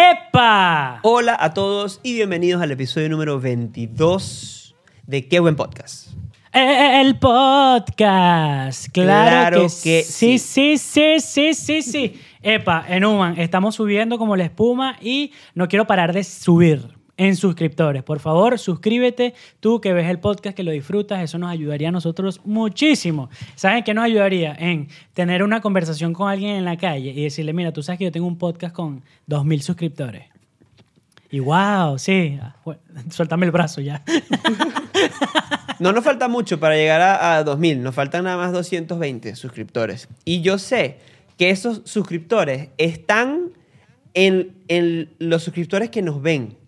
¡Epa! Hola a todos y bienvenidos al episodio número 22 de Qué Buen Podcast. Eh, El podcast. Claro, Claro que, que sí. Sí, sí, sí, sí, sí. Epa, en Human, estamos subiendo como la espuma y no quiero parar de subir en suscriptores. Por favor, suscríbete. Tú que ves el podcast, que lo disfrutas, eso nos ayudaría a nosotros muchísimo. ¿Saben qué nos ayudaría? En tener una conversación con alguien en la calle y decirle, mira, tú sabes que yo tengo un podcast con 2.000 suscriptores. Y wow, sí. Suéltame el brazo ya. No nos falta mucho para llegar a, a 2000, nos faltan nada más 220 suscriptores. Y yo sé que esos suscriptores están en los suscriptores que nos ven.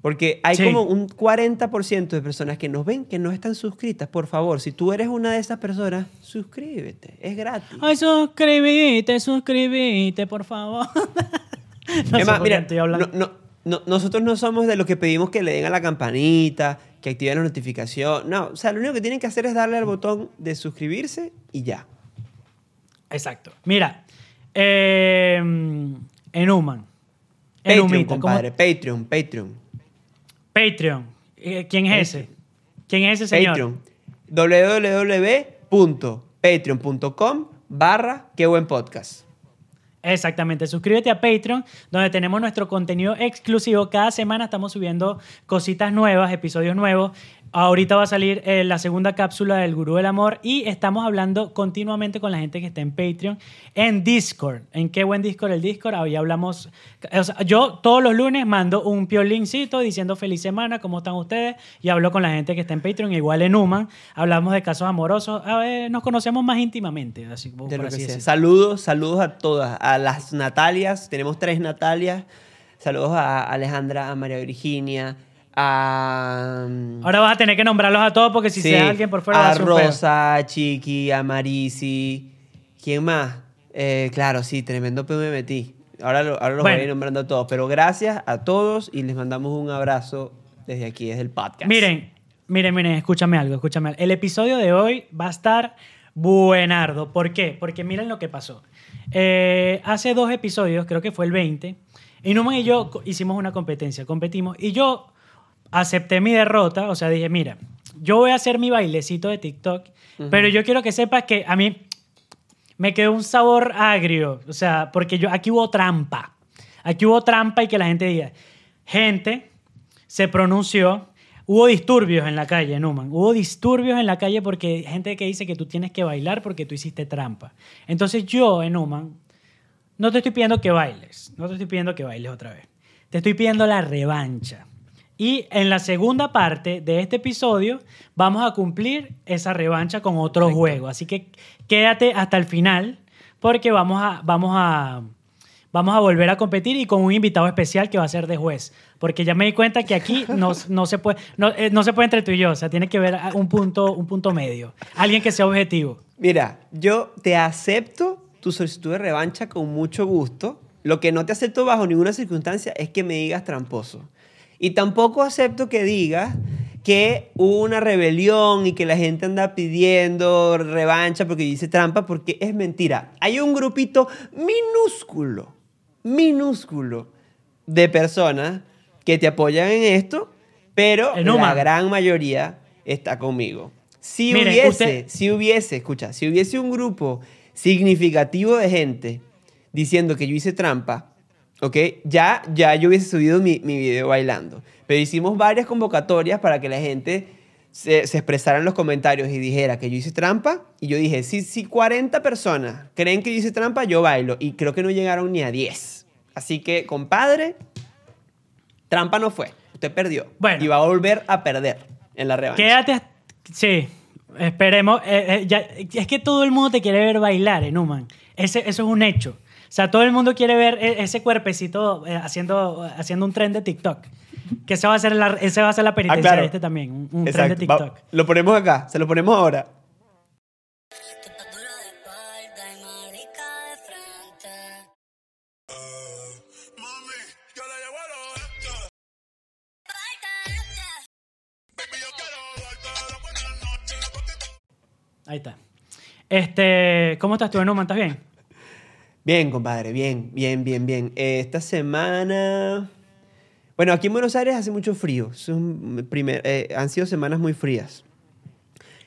Porque hay Sí. como un 40% de personas que nos ven que no están suscritas. Por favor, si tú eres una de esas personas, suscríbete. Es gratis. Ay, suscribite, suscribite, por favor. no qué mira, estoy hablando. no- no- no- nosotros no somos de los que pedimos que le den a la campanita, que activen la notificación. No, o sea, lo único que tienen que hacer es darle al botón de suscribirse y ya. Exacto. Mira, eh, en Human. En Patreon, Humita, ¿cómo- compadre. Patreon, Patreon. Patreon. Eh, ¿Quién es ese? ¿Quién es ese señor? Patreon. www.patreon.com barra qué buen podcast. Exactamente, suscríbete a Patreon, donde tenemos nuestro contenido exclusivo. Cada semana estamos subiendo cositas nuevas, episodios nuevos. Ahorita va a salir eh, la segunda cápsula del Gurú del Amor y estamos hablando continuamente con la gente que está en Patreon, en Discord. ¿En qué buen Discord? El Discord, ahí hablamos. o sea, yo todos los lunes mando un piolincito diciendo feliz semana, ¿cómo están ustedes? Y hablo con la gente que está en Patreon, igual en Human. Hablamos de casos amorosos, a ver, nos conocemos más íntimamente. Así, por De lo que sea. Saludos, saludos a todas. A las Natalias, tenemos tres Natalias. Saludos a Alejandra, a María Virginia, a... Ahora vas a tener que nombrarlos a todos porque si Sí, se da alguien por fuera a. Rosa, a Chiqui, a Marisi. ¿Quién más? Eh, claro, sí, tremendo peo me metí. Ahora, lo- ahora los voy a ir nombrando a todos. Pero gracias a todos y les mandamos un abrazo desde aquí, desde el podcast. Miren, miren, miren, escúchame algo, escúchame algo. El episodio de hoy va a estar buenardo. ¿Por qué? Porque miren lo que pasó. Eh, hace dos episodios, creo que fue el 20, Inuman y yo hicimos una competencia, competimos, y yo acepté mi derrota, o sea, dije, mira, yo voy a hacer mi bailecito de TikTok, pero yo quiero que sepas que a mí me quedó un sabor agrio, o sea, porque yo aquí hubo trampa. Aquí hubo trampa y que la gente diga, gente se pronunció, hubo disturbios en la calle, Numan, hubo disturbios en la calle porque gente que dice que tú tienes que bailar porque tú hiciste trampa. Entonces yo, en Numan, no te estoy pidiendo que bailes, no te estoy pidiendo que bailes otra vez. Te estoy pidiendo la revancha. Y en la segunda parte de este episodio vamos a cumplir esa revancha con otro juego. Así que quédate hasta el final porque vamos a, vamos a, vamos a volver a competir y con un invitado especial que va a ser de juez. Porque ya me di cuenta que aquí no, no, se, puede, no, eh, no se puede entre tú y yo. O sea, tiene que haber un punto, un punto medio. Alguien que sea objetivo. Mira, yo te acepto tu solicitud de revancha con mucho gusto. Lo que no te acepto bajo ninguna circunstancia es que me digas tramposo. Y tampoco acepto que digas que hubo una rebelión y que la gente anda pidiendo revancha porque dice trampa, porque es mentira. Hay un grupito minúsculo, minúsculo de personas que te apoyan en esto, pero En la Uma. gran mayoría está conmigo. Si hubiese, usted- si hubiese, escucha, si hubiese un grupo significativo de gente diciendo que yo hice trampa, ¿ok? Ya, ya yo hubiese subido mi, mi video bailando. Pero hicimos varias convocatorias para que la gente se, se expresara en los comentarios y dijera que yo hice trampa. Y yo dije, si, si 40 personas creen que yo hice trampa, yo bailo. Y creo que no llegaron ni a 10. Así que, compadre, trampa no fue. Usted perdió. Bueno. Y va a volver a perder en la revancha. Quédate. Sí, esperemos. eh, eh, ya- es que todo el mundo te quiere ver bailar, eh, Numan. Ese, eso es un hecho. Sea, todo el mundo quiere ver e- ese cuerpecito eh, haciendo, haciendo un tren de TikTok. Que ese va a ser la, ese va a ser la penitencia Ah, claro. de este también, un, un tren de. Va- TikTok. lo ponemos acá, se lo ponemos ahora. Ahí está. Este, ¿Cómo estás tú, Enuma? ¿Estás bien? Bien, compadre, bien, bien, bien, bien. Eh, esta semana... Bueno, aquí en Buenos Aires hace mucho frío. Son primer, eh, han sido semanas muy frías.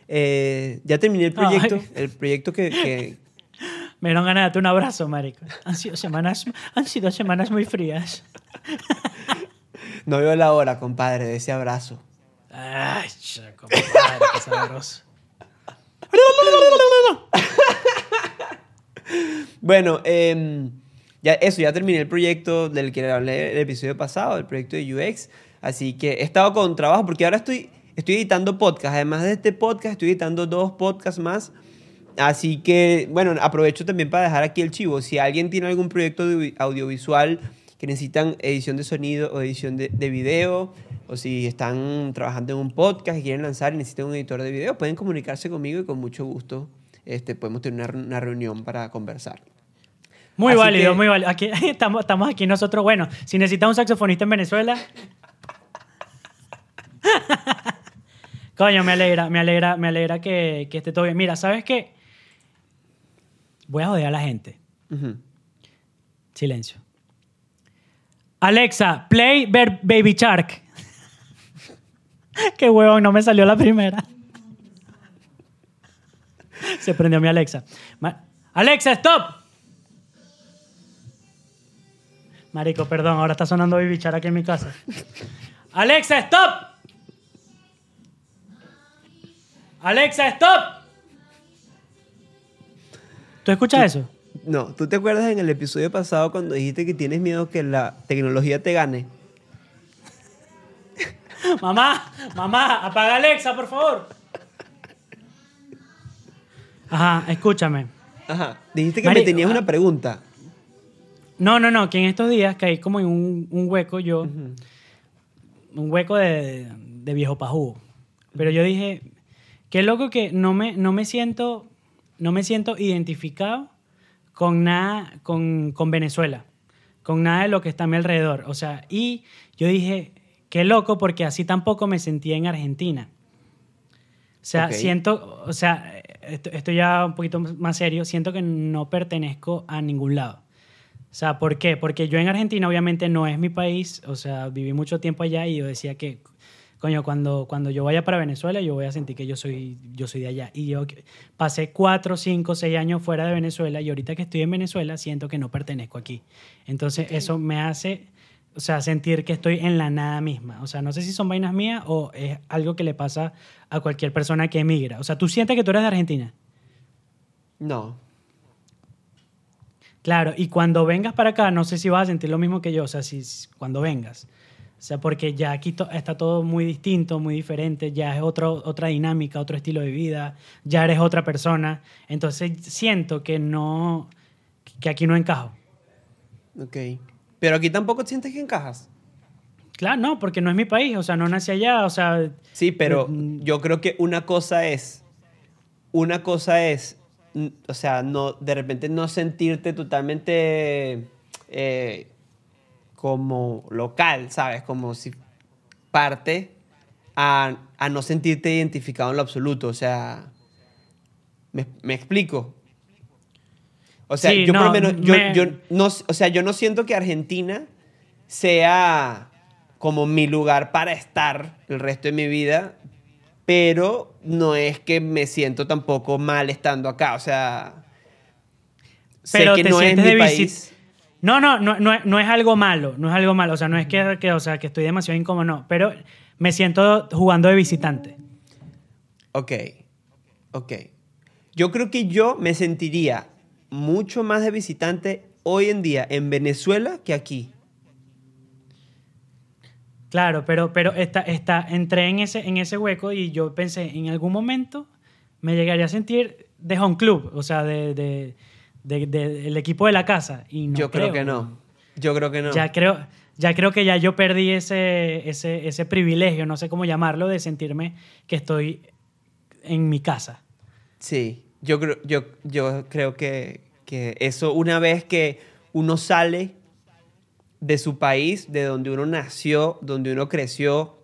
Eh, ya terminé el proyecto, Ay. el proyecto que, que- Me dieron ganas de darte un abrazo, marico. Han sido semanas, han sido semanas muy frías. no veo la hora, compadre, de ese abrazo. Ay, compadre, qué sabroso. Bueno, em, ya eso, ya terminé el proyecto del que hablé el episodio pasado, el proyecto de UX. Así que he estado con trabajo porque ahora estoy, estoy editando podcast. Además de este podcast, estoy editando dos podcasts más. Así que, bueno, aprovecho también para dejar aquí el chivo. Si alguien tiene algún proyecto audio- audiovisual que necesitan edición de sonido o edición de, de video, o si están trabajando en un podcast y quieren lanzar y necesitan un editor de video, pueden comunicarse conmigo y con mucho gusto este, podemos tener una, una reunión para conversar. Muy Así válido, que- muy válido. Aquí, estamos, estamos aquí nosotros. Bueno, si necesitas un saxofonista en Venezuela. Coño, me alegra, me alegra, me alegra que, que esté todo bien. Mira, ¿sabes qué? Voy a joder a la gente. Silencio. Alexa, play Baby Shark. Qué huevón, no me salió la primera. Se prendió mi Alexa. Ma- Alexa, stop. Marico, perdón, ahora está sonando Baby Shark aquí en mi casa. Alexa, stop. Alexa, stop. ¿Tú escuchas eso? No, ¿tú te acuerdas en el episodio pasado cuando dijiste que tienes miedo que la tecnología te gane? Mamá, mamá, apaga Alexa, por favor. Ajá, escúchame. Ajá. Dijiste que me tenías ah. una pregunta. No, no, no, que en estos días caí como en un, un hueco yo, un hueco de, de viejo pajú. Pero yo dije, qué loco que no me, no me siento, no me siento identificado con nada, con, con Venezuela, con nada de lo que está a mi alrededor. O sea, y yo dije, qué loco porque así tampoco me sentía en Argentina. O sea, siento, o sea, esto, esto ya un poquito más serio, siento que no pertenezco a ningún lado. O sea, ¿por qué? Porque yo en Argentina obviamente no es mi país, o sea, viví mucho tiempo allá y yo decía que, coño, cuando, cuando yo vaya para Venezuela yo voy a sentir que yo soy, yo soy de allá. Y yo pasé cuatro, cinco, seis años fuera de Venezuela y ahorita que estoy en Venezuela siento que no pertenezco aquí. Entonces eso me hace, o sea, sentir que estoy en la nada misma. O sea, no sé si son vainas mías o es algo que le pasa a cualquier persona que emigra. O sea, ¿tú sientes que tú eres de Argentina? No. Claro, y cuando vengas para acá, no sé si vas a sentir lo mismo que yo, o sea, si, cuando vengas. O sea, porque ya aquí to- está todo muy distinto, muy diferente, ya es otro, otra dinámica, otro estilo de vida, ya eres otra persona. Entonces siento que no, que aquí no encajo. Ok. Pero aquí tampoco sientes que encajas. Claro, no, porque no es mi país, o sea, no nací allá, o sea, Sí, pero Mm. yo creo que una cosa es, una cosa es, o sea, no, de repente no sentirte totalmente eh, como local, ¿sabes? Como si parte a, a no sentirte identificado en lo absoluto, o sea, ¿me, me explico? O sea, Sí, yo por no, lo menos, yo, me- yo no, o sea, yo no siento que Argentina sea como mi lugar para estar el resto de mi vida, pero no es que me siento tampoco mal estando acá, o sea, Pero sé que te no es sientes mi de país. No, no, no, no, es- no es algo malo, no es algo malo, o sea, no es que, que, o sea, que estoy demasiado incómodo, no, pero me siento jugando de visitante. Ok, ok. Yo creo que yo me sentiría mucho más de visitante hoy en día en Venezuela que aquí. Claro, pero, pero está, está, entré en ese, en ese hueco y yo pensé, en algún momento me llegaría a sentir de home club, o sea, de, de, de- de- del equipo de la casa. Y no Yo creo, creo que no. Yo creo que no. Ya creo, ya creo que ya yo perdí ese, ese, ese privilegio, no sé cómo llamarlo, de sentirme que estoy en mi casa. Sí, yo creo, yo, yo creo que, que eso una vez que uno sale de su país, de donde uno nació, donde uno creció,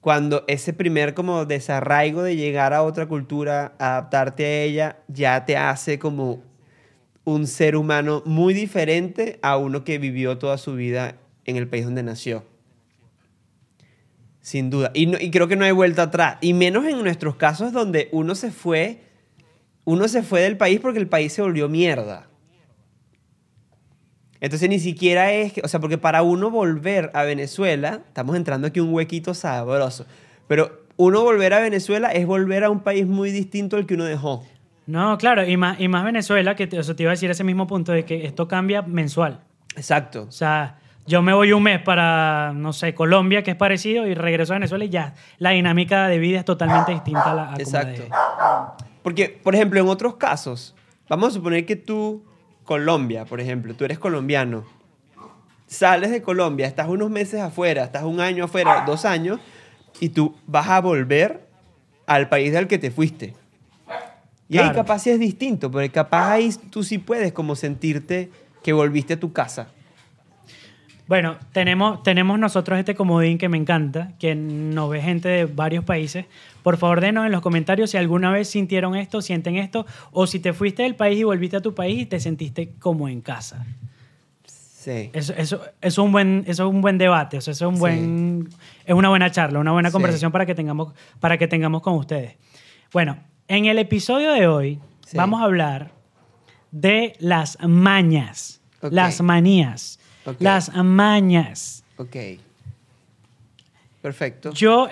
cuando ese primer como desarraigo de llegar a otra cultura, adaptarte a ella, ya te hace como un ser humano muy diferente a uno que vivió toda su vida en el país donde nació. Sin duda. Y, no- y creo que no hay vuelta atrás. Y menos en nuestros casos donde uno se fue, uno se fue del país porque el país se volvió mierda. Entonces ni siquiera es que, o sea, porque para uno volver a Venezuela, estamos entrando aquí un huequito sabroso, pero uno volver a Venezuela es volver a un país muy distinto al que uno dejó. No, claro, y más, y más Venezuela, que te, o sea, te iba a decir ese mismo punto de que esto cambia mensual. Exacto. O sea, yo me voy un mes para, no sé, Colombia, que es parecido, y regreso a Venezuela y ya la dinámica de vida es totalmente distinta a la a como Exacto. Porque, por ejemplo, en otros casos, vamos a suponer que tú, Colombia, por ejemplo, tú eres colombiano, sales de Colombia, estás unos meses afuera, estás un año afuera, dos años, y tú vas a volver al país del que te fuiste. Y ahí Claro. capaz sí es distinto, porque capaz ahí tú sí puedes como sentirte que volviste a tu casa. Bueno, tenemos, tenemos nosotros este comodín que me encanta, que nos ve gente de varios países. Por favor, denos en los comentarios si alguna vez sintieron esto, sienten esto, o si te fuiste del país y volviste a tu país y te sentiste como en casa. Sí. Eso, eso, eso es un buen, eso es un buen debate, o sea, eso es, un Sí. buen, es una buena charla, una buena Sí. conversación para que, tengamos, para que tengamos con ustedes. Bueno, en el episodio de hoy Sí. vamos a hablar de las mañas, las manías, Las mañas. Ok. Perfecto. Yo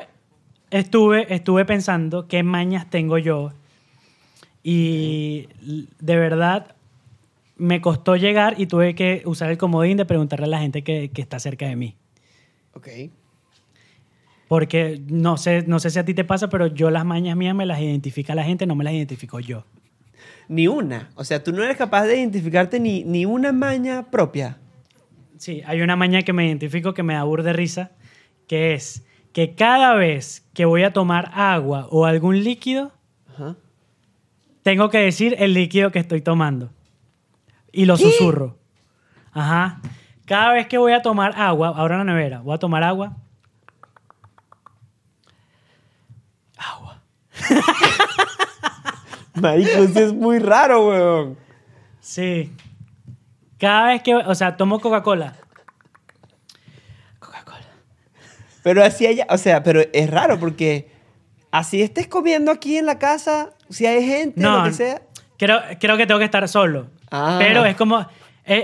estuve, estuve pensando qué mañas tengo yo y de verdad me costó llegar y tuve que usar el comodín de preguntarle a la gente que, que está cerca de mí. Ok. Porque no sé, no sé si a ti te pasa, pero yo las mañas mías me las identifica la gente, no me las identifico yo. Ni una. O sea, tú no eres capaz de identificarte ni, ni una maña propia. Sí, hay una maña que me identifico que me da bur de risa, que es que cada vez que voy a tomar agua o algún líquido, Ajá. tengo que decir el líquido que estoy tomando. Y lo susurro. Ajá. Cada vez que voy a tomar agua, ahora en la nevera, voy a tomar agua. Agua. Marico, eso es muy raro, weón. Sí. Cada vez que, o sea, tomo Coca-Cola. Coca-Cola. Pero así allá, o sea, pero es raro porque así estés comiendo aquí en la casa, si hay gente, No, lo que sea. Creo, creo que tengo que estar solo. Ah. Pero es como, es,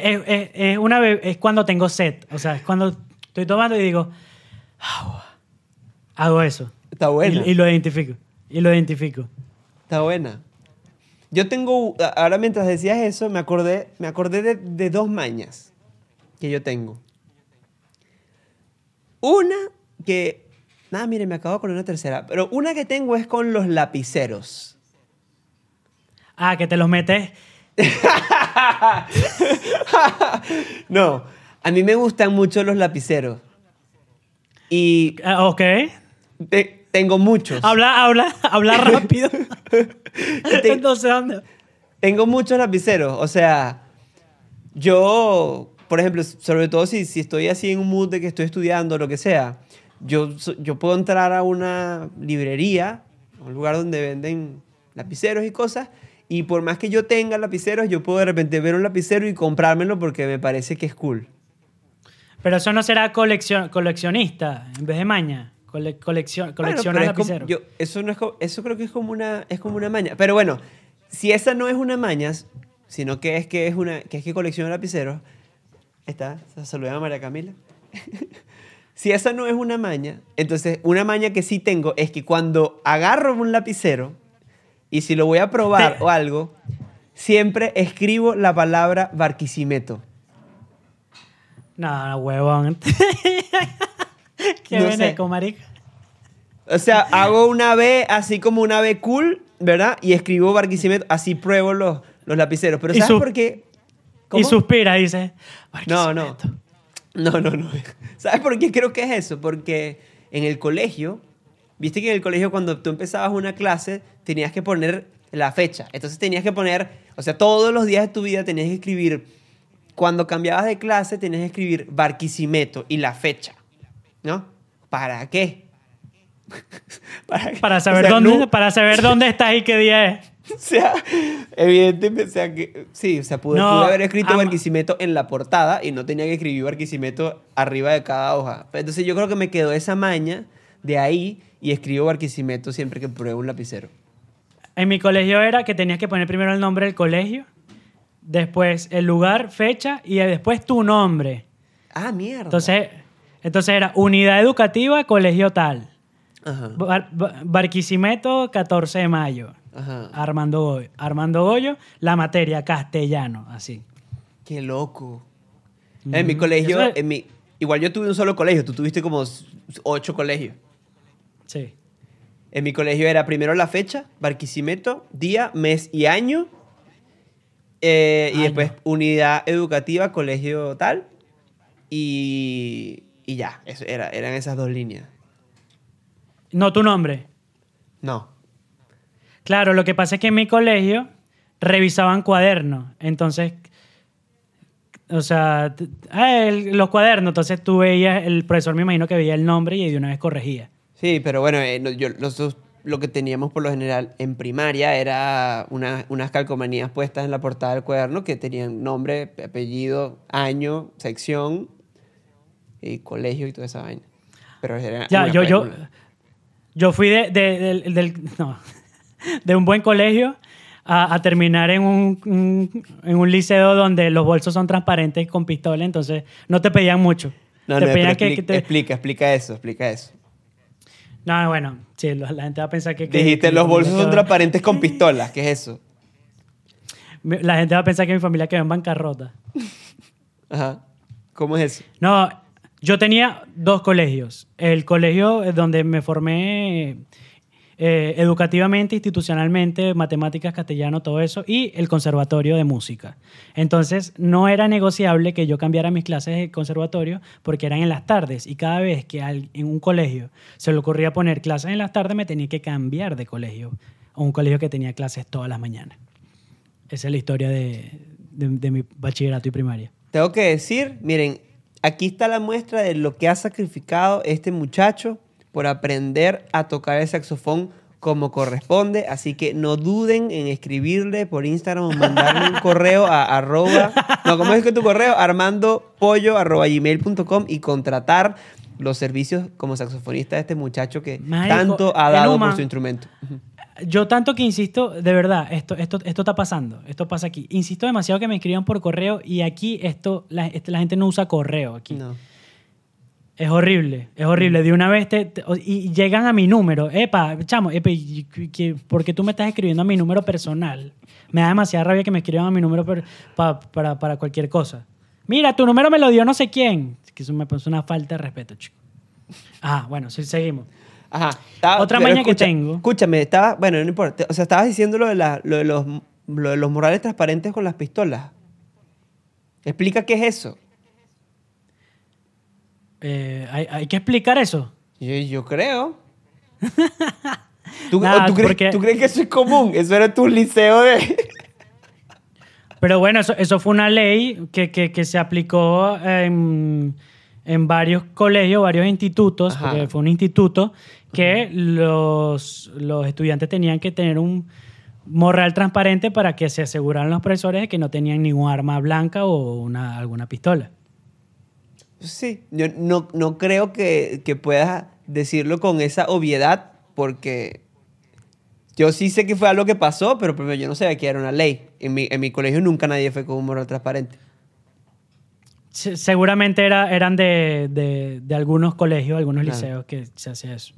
es- es- es una, es cuando tengo sed. O sea, es cuando estoy tomando y digo, agua. Hago eso. Está buena. Y, y lo identifico. Y lo identifico. Está buena. Yo tengo, ahora mientras decías eso, me acordé, me acordé de, de dos mañas que yo tengo. Una que, nada, mire, me acabo con una tercera, pero una que tengo es con los lapiceros. Ah, que te los metes. no, a mí me gustan mucho los lapiceros. Y Ah, ok. te- tengo muchos. Habla, habla, habla rápido. ¿dónde? Tengo muchos lapiceros. O sea, yo, por ejemplo, sobre todo si, si estoy así en un mood de que estoy estudiando o lo que sea, yo, yo puedo entrar a una librería, un lugar donde venden lapiceros y cosas, y por más que yo tenga lapiceros, yo puedo de repente ver un lapicero y comprármelo porque me parece que es cool. Pero eso no será coleccion- coleccionista en vez de maña. Cole- coleccion- Bueno, colecciona pero es como- lapiceros. yo- eso, no es eso creo que es como, una, es como una maña. Pero bueno, si esa no es una maña, sino que es que, es una, que, es que colecciona lapiceros, está, saludamos a María Camila. si esa no es una maña, entonces una maña que sí tengo es que cuando agarro un lapicero y si lo voy a probar o algo, siempre escribo la palabra Barquisimeto. No, no, huevón. Qué No veneco, marica. O sea, hago una B así como una B cool, ¿verdad? Y escribo Barquisimeto, así pruebo los, Los lapiceros. Pero ¿sabes por qué? Y suspira dice, No, no. No, no, no. ¿Sabes por qué creo que es eso? Porque en el colegio, viste que en el colegio cuando tú empezabas una clase tenías que poner la fecha. Entonces tenías que poner, o sea, todos los días de tu vida tenías que escribir, cuando cambiabas de clase tenías que escribir Barquisimeto y la fecha. ¿No? ¿Para qué? ¿Para, qué? Para O saber, sea, dónde, no- para saber dónde estás y qué día es. o sea, evidentemente, o sea, que, sí, o sea, pude, No, pude haber escrito ama- Barquisimeto en la portada y no tenía que escribir Barquisimeto arriba de cada hoja. Entonces yo creo que me quedó esa maña de ahí y escribo Barquisimeto siempre que pruebo un lapicero. En mi colegio era que tenías que poner primero el nombre del colegio, después el lugar, fecha y después tu nombre. Ah, mierda. Entonces, entonces era unidad educativa, colegio tal. Ajá, Bar- Bar- Barquisimeto, 14 de mayo. ajá. Armando Goyo. Armando Goyo, la materia, castellano, así. Qué loco. En mi colegio, es- en mi, igual yo tuve un solo colegio, tú tuviste como ocho colegios. Sí. En mi colegio era primero la fecha, Barquisimeto, día, mes y año. eh, y Año. después unidad educativa, colegio tal. Y, y ya, eso era, eran esas dos líneas. No tu nombre. No. Claro, lo que pasa es que en mi colegio revisaban cuadernos. Entonces, o sea, ah, el- los cuadernos. Entonces tú veías, el profesor me imagino que veía el nombre y de una vez corregía. Sí, pero bueno, eh, no- yo- nosotros lo que teníamos por lo general en primaria era una- unas calcomanías puestas en la portada del cuaderno que tenían nombre, apellido, año, sección, y colegio y toda esa vaina. Pero era Ya, yo, yo, yo fui de, de- del- del- no, de un buen colegio a, a terminar en un, un- en un liceo donde los bolsos son transparentes con pistola, entonces no te pedían mucho. No, te no, pedían pero que- expli- que te- explica, explica eso, explica eso. No, bueno, sí, la gente va a pensar que... que- Dijiste, que los bolsos son transparentes con pistolas. ¿Qué es eso? La gente va a pensar que mi familia quedó en bancarrota. Ajá. ¿Cómo es eso? No, yo tenía dos colegios. El colegio donde me formé eh, educativamente, institucionalmente, matemáticas, castellano, todo eso, y el conservatorio de música. Entonces, no era negociable que yo cambiara mis clases de conservatorio porque eran en las tardes y cada vez que en un colegio se le ocurría poner clases en las tardes, me tenía que cambiar de colegio a un colegio que tenía clases todas las mañanas. Esa es la historia de, de- de mi bachillerato y primaria. Tengo que decir, miren, aquí está la muestra de lo que ha sacrificado este muchacho por aprender a tocar el saxofón como corresponde. Así que no duden en escribirle por Instagram o mandarle un correo a arroba... No, ¿cómo es que tu correo? armandopollo arroba gmail.com y contratar los servicios como saxofonista de este muchacho que Marico, tanto ha dado por su instrumento. Yo tanto que insisto, de verdad, esto, esto, esto está pasando, esto pasa aquí. Insisto demasiado que me escriban por correo y aquí esto, la, este- la gente no usa correo aquí. No. Es horrible, es horrible. De una vez te, te- o- y llegan a mi número. Epa, chamo, epa, y- y- que- ¿por qué tú me estás escribiendo a mi número personal? Me da demasiada rabia que me escriban a mi número per- pa- para, para cualquier cosa. Mira, tu número me lo dio no sé quién. Que eso me parece una falta de respeto, chico. Ah, bueno, sí, seguimos. Ajá. Estaba- Otra maña que tengo. Escúchame, estaba, bueno, no importa. O sea, estabas diciendo lo de, la- lo de los, lo de los morrales transparentes con las pistolas. Explica qué es eso. Eh, hay, hay que explicar eso. Yo, yo creo. ¿Tú, Nada, o tú crees, porque- tú crees que eso es común? Eso era tu liceo de... Pero bueno, eso, eso fue una ley que, que- que se aplicó en, en varios colegios, varios institutos, Ajá. porque fue un instituto que los, los estudiantes tenían que tener un morral transparente para que se aseguraran los profesores de que no tenían ningún arma blanca o una, alguna pistola. Sí, yo no, no creo que, que puedas decirlo con esa obviedad porque yo sí sé que fue algo que pasó, pero primero yo no sabía que era una ley. En mi, en mi colegio nunca nadie fue con un morral transparente. Se- Seguramente era, eran de, de- de algunos colegios, algunos Claro. liceos que se hacía eso.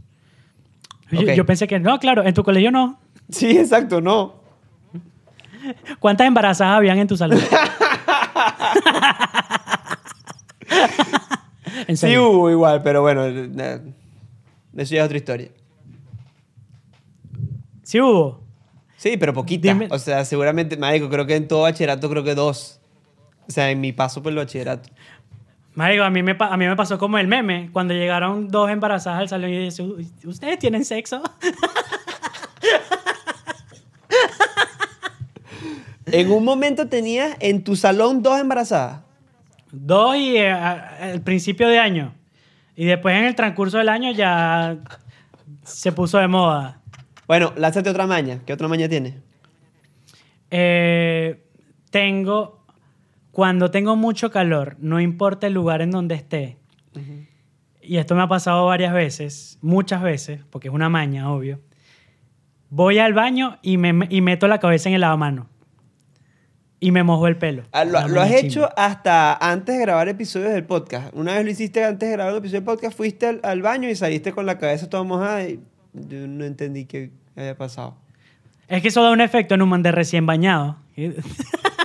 Yo, pensé que no, claro, en tu colegio no. Sí, exacto, no. ¿Cuántas embarazadas habían en tu salón? en Sí hubo igual, pero bueno, eh, eso ya es otra historia. Sí hubo. Sí, pero poquita. Dime- O sea, seguramente, marico, creo que en todo bachillerato creo que dos. O sea, en mi paso por el bachillerato. Marico, a mí, me, a mí me pasó como el meme, cuando llegaron dos embarazadas al salón y dice, ¿ustedes tienen sexo? En un momento tenías en tu salón dos embarazadas. Dos y eh, al principio de año. Y después en el transcurso del año ya se puso de moda. Bueno, lánzate otra maña. ¿Qué otra maña tienes? Eh, tengo, cuando tengo mucho calor, no importa el lugar en donde esté, y esto me ha pasado varias veces, muchas veces, porque es una maña, obvio, voy al baño y, me, y meto la cabeza en el lavamano. Y me mojo el pelo. Ah, lo, lo has hecho hasta antes de grabar episodios del podcast. Una vez lo hiciste antes de grabar un episodio del podcast, fuiste al, al baño y saliste con la cabeza toda mojada y yo no entendí qué había pasado. Es que eso da un efecto en un man de recién bañado.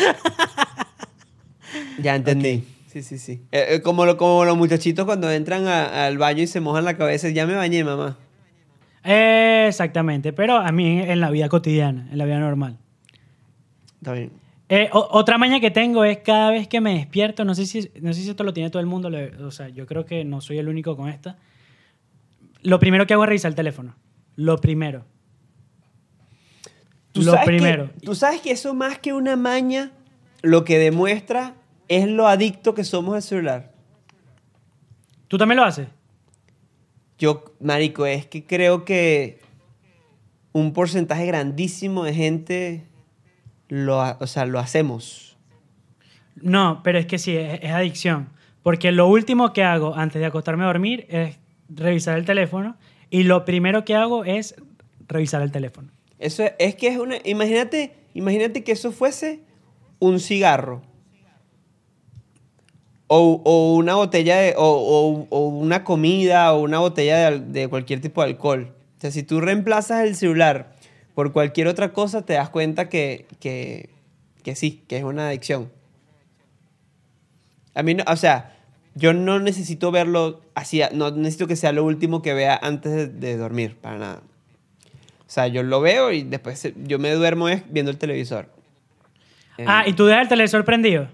Ya entendí. Sí, sí, sí. Eh, eh, como, lo- como los muchachitos cuando entran a- al baño y se mojan la cabeza. Ya me bañé, mamá. Eh, exactamente, pero a mí en, la vida cotidiana, en la vida normal. Está bien. Eh, o- otra maña que tengo es cada vez que me despierto, no sé si, no sé si esto lo tiene todo el mundo, o sea, yo creo que no soy el único con esta. Lo primero que hago es revisar el teléfono. Lo primero. ¿Tú lo sabes que- primero. Tú sabes que eso más que una maña, lo que demuestra es lo adicto que somos al celular. ¿Tú también lo haces? Yo, marico, es que creo que un porcentaje grandísimo de gente lo, ha- o sea, lo hacemos. No, pero es que sí, es, es adicción. Porque lo último que hago antes de acostarme a dormir es revisar el teléfono y lo primero que hago es revisar el teléfono. Eso es, es que es una. Imagínate, imagínate que eso fuese un cigarro. O, o una botella de. O, o- una comida o una botella de, de cualquier tipo de alcohol. O sea, si tú reemplazas el celular por cualquier otra cosa, te das cuenta que, que, que sí, que es una adicción. A mí, no, o sea, yo no necesito verlo así, no necesito que sea lo último que vea antes de dormir, para nada. O sea, yo lo veo y después yo me duermo viendo el televisor. Eh, Ah, ¿y tú dejas el televisor prendido?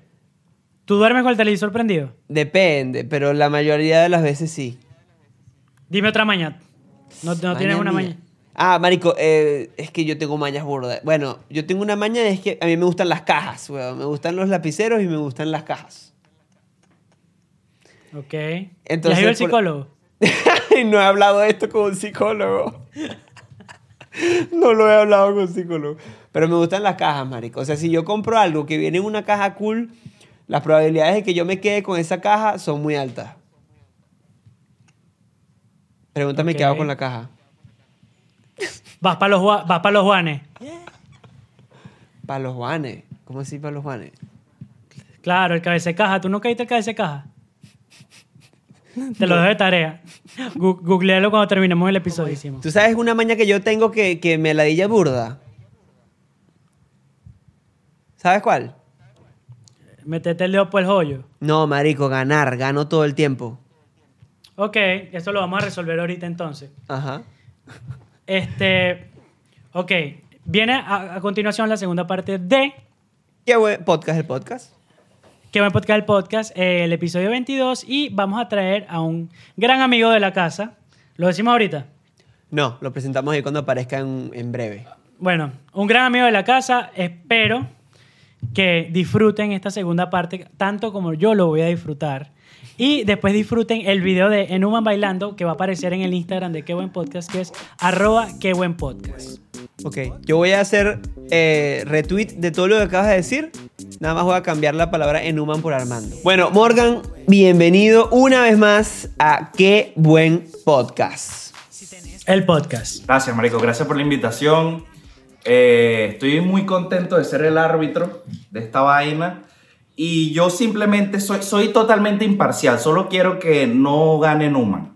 ¿Tú duermes con el televisor prendido? Depende, pero la mayoría de las veces sí. Dime otra maña. No, no tienes una mía. maña. Ah, marico, eh, es que yo tengo mañas burdas. Bueno, yo tengo una maña, es que a mí me gustan las cajas, weón. Me gustan los lapiceros y me gustan las cajas. Ok. Entonces, ¿Ya has ido al psicólogo? no he hablado de esto con un psicólogo. no lo he hablado con psicólogo. Pero me gustan las cajas, marico. O sea, si yo compro algo que viene en una caja cool, las probabilidades de que yo me quede con esa caja son muy altas. Pregúntame qué hago con la caja. Vas para los, vas pa' los Juanes. Para los Juanes. ¿Cómo así para los Juanes? Claro, el cabeza de caja. ¿Tú no caíste el cabeza de caja? Te lo dejo de tarea. Gu- Googlealo cuando terminemos el episodio. hicimos. ¿Tú sabes una maña que yo tengo que, que me ladilla burda? ¿Sabes cuál? Metete el dedo por el joyo. No, marico, ganar. Gano todo el tiempo. Ok, eso lo vamos a resolver ahorita entonces. Ajá. Este, ok, viene a, a continuación la segunda parte de ¿Qué buen podcast el podcast? Que buen podcast el podcast, eh, el episodio 22 y vamos a traer a un gran amigo de la casa. ¿Lo decimos ahorita? No, lo presentamos ahí cuando aparezca en, en breve. Bueno, un gran amigo de la casa. Espero que disfruten esta segunda parte tanto como yo lo voy a disfrutar. Y después disfruten el video de Enuman Bailando que va a aparecer en el Instagram de Qué Buen Podcast, que es arroba Qué Buen Podcast. Ok, yo voy a hacer eh, retweet de todo lo que acabas de decir. Nada más voy a cambiar la palabra Enuman por Armando. Bueno, Morgan, bienvenido una vez más a Qué Buen Podcast. El podcast. Gracias, Marico. Gracias por la invitación. Eh, estoy muy contento de ser el árbitro de esta vaina. Y yo simplemente soy, soy totalmente imparcial. Solo quiero que no gane Numan.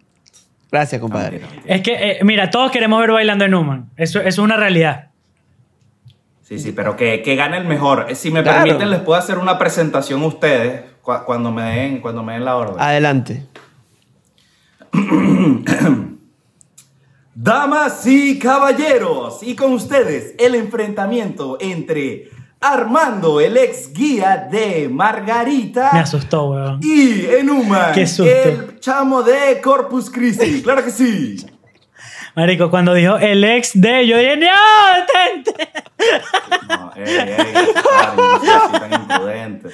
Gracias, compadre. Es que, eh, mira, todos queremos ver bailando en Numan. Eso, eso es una realidad. Sí, sí, pero que, que gane el mejor. Eh, Si me Claro. permiten, les puedo hacer una presentación a ustedes cu- cuando, me den, cuando me den la orden. Adelante. Damas y caballeros, y con ustedes el enfrentamiento entre Armando, el ex guía de Margarita, Me asustó, weón. y Enuma, Qué susto. el chamo de Corpus Christi. Claro que sí. Marico, cuando dijo el ex de, yo dije, ¡No! ¡Tente! No, ey, ey, no soy así tan imprudente.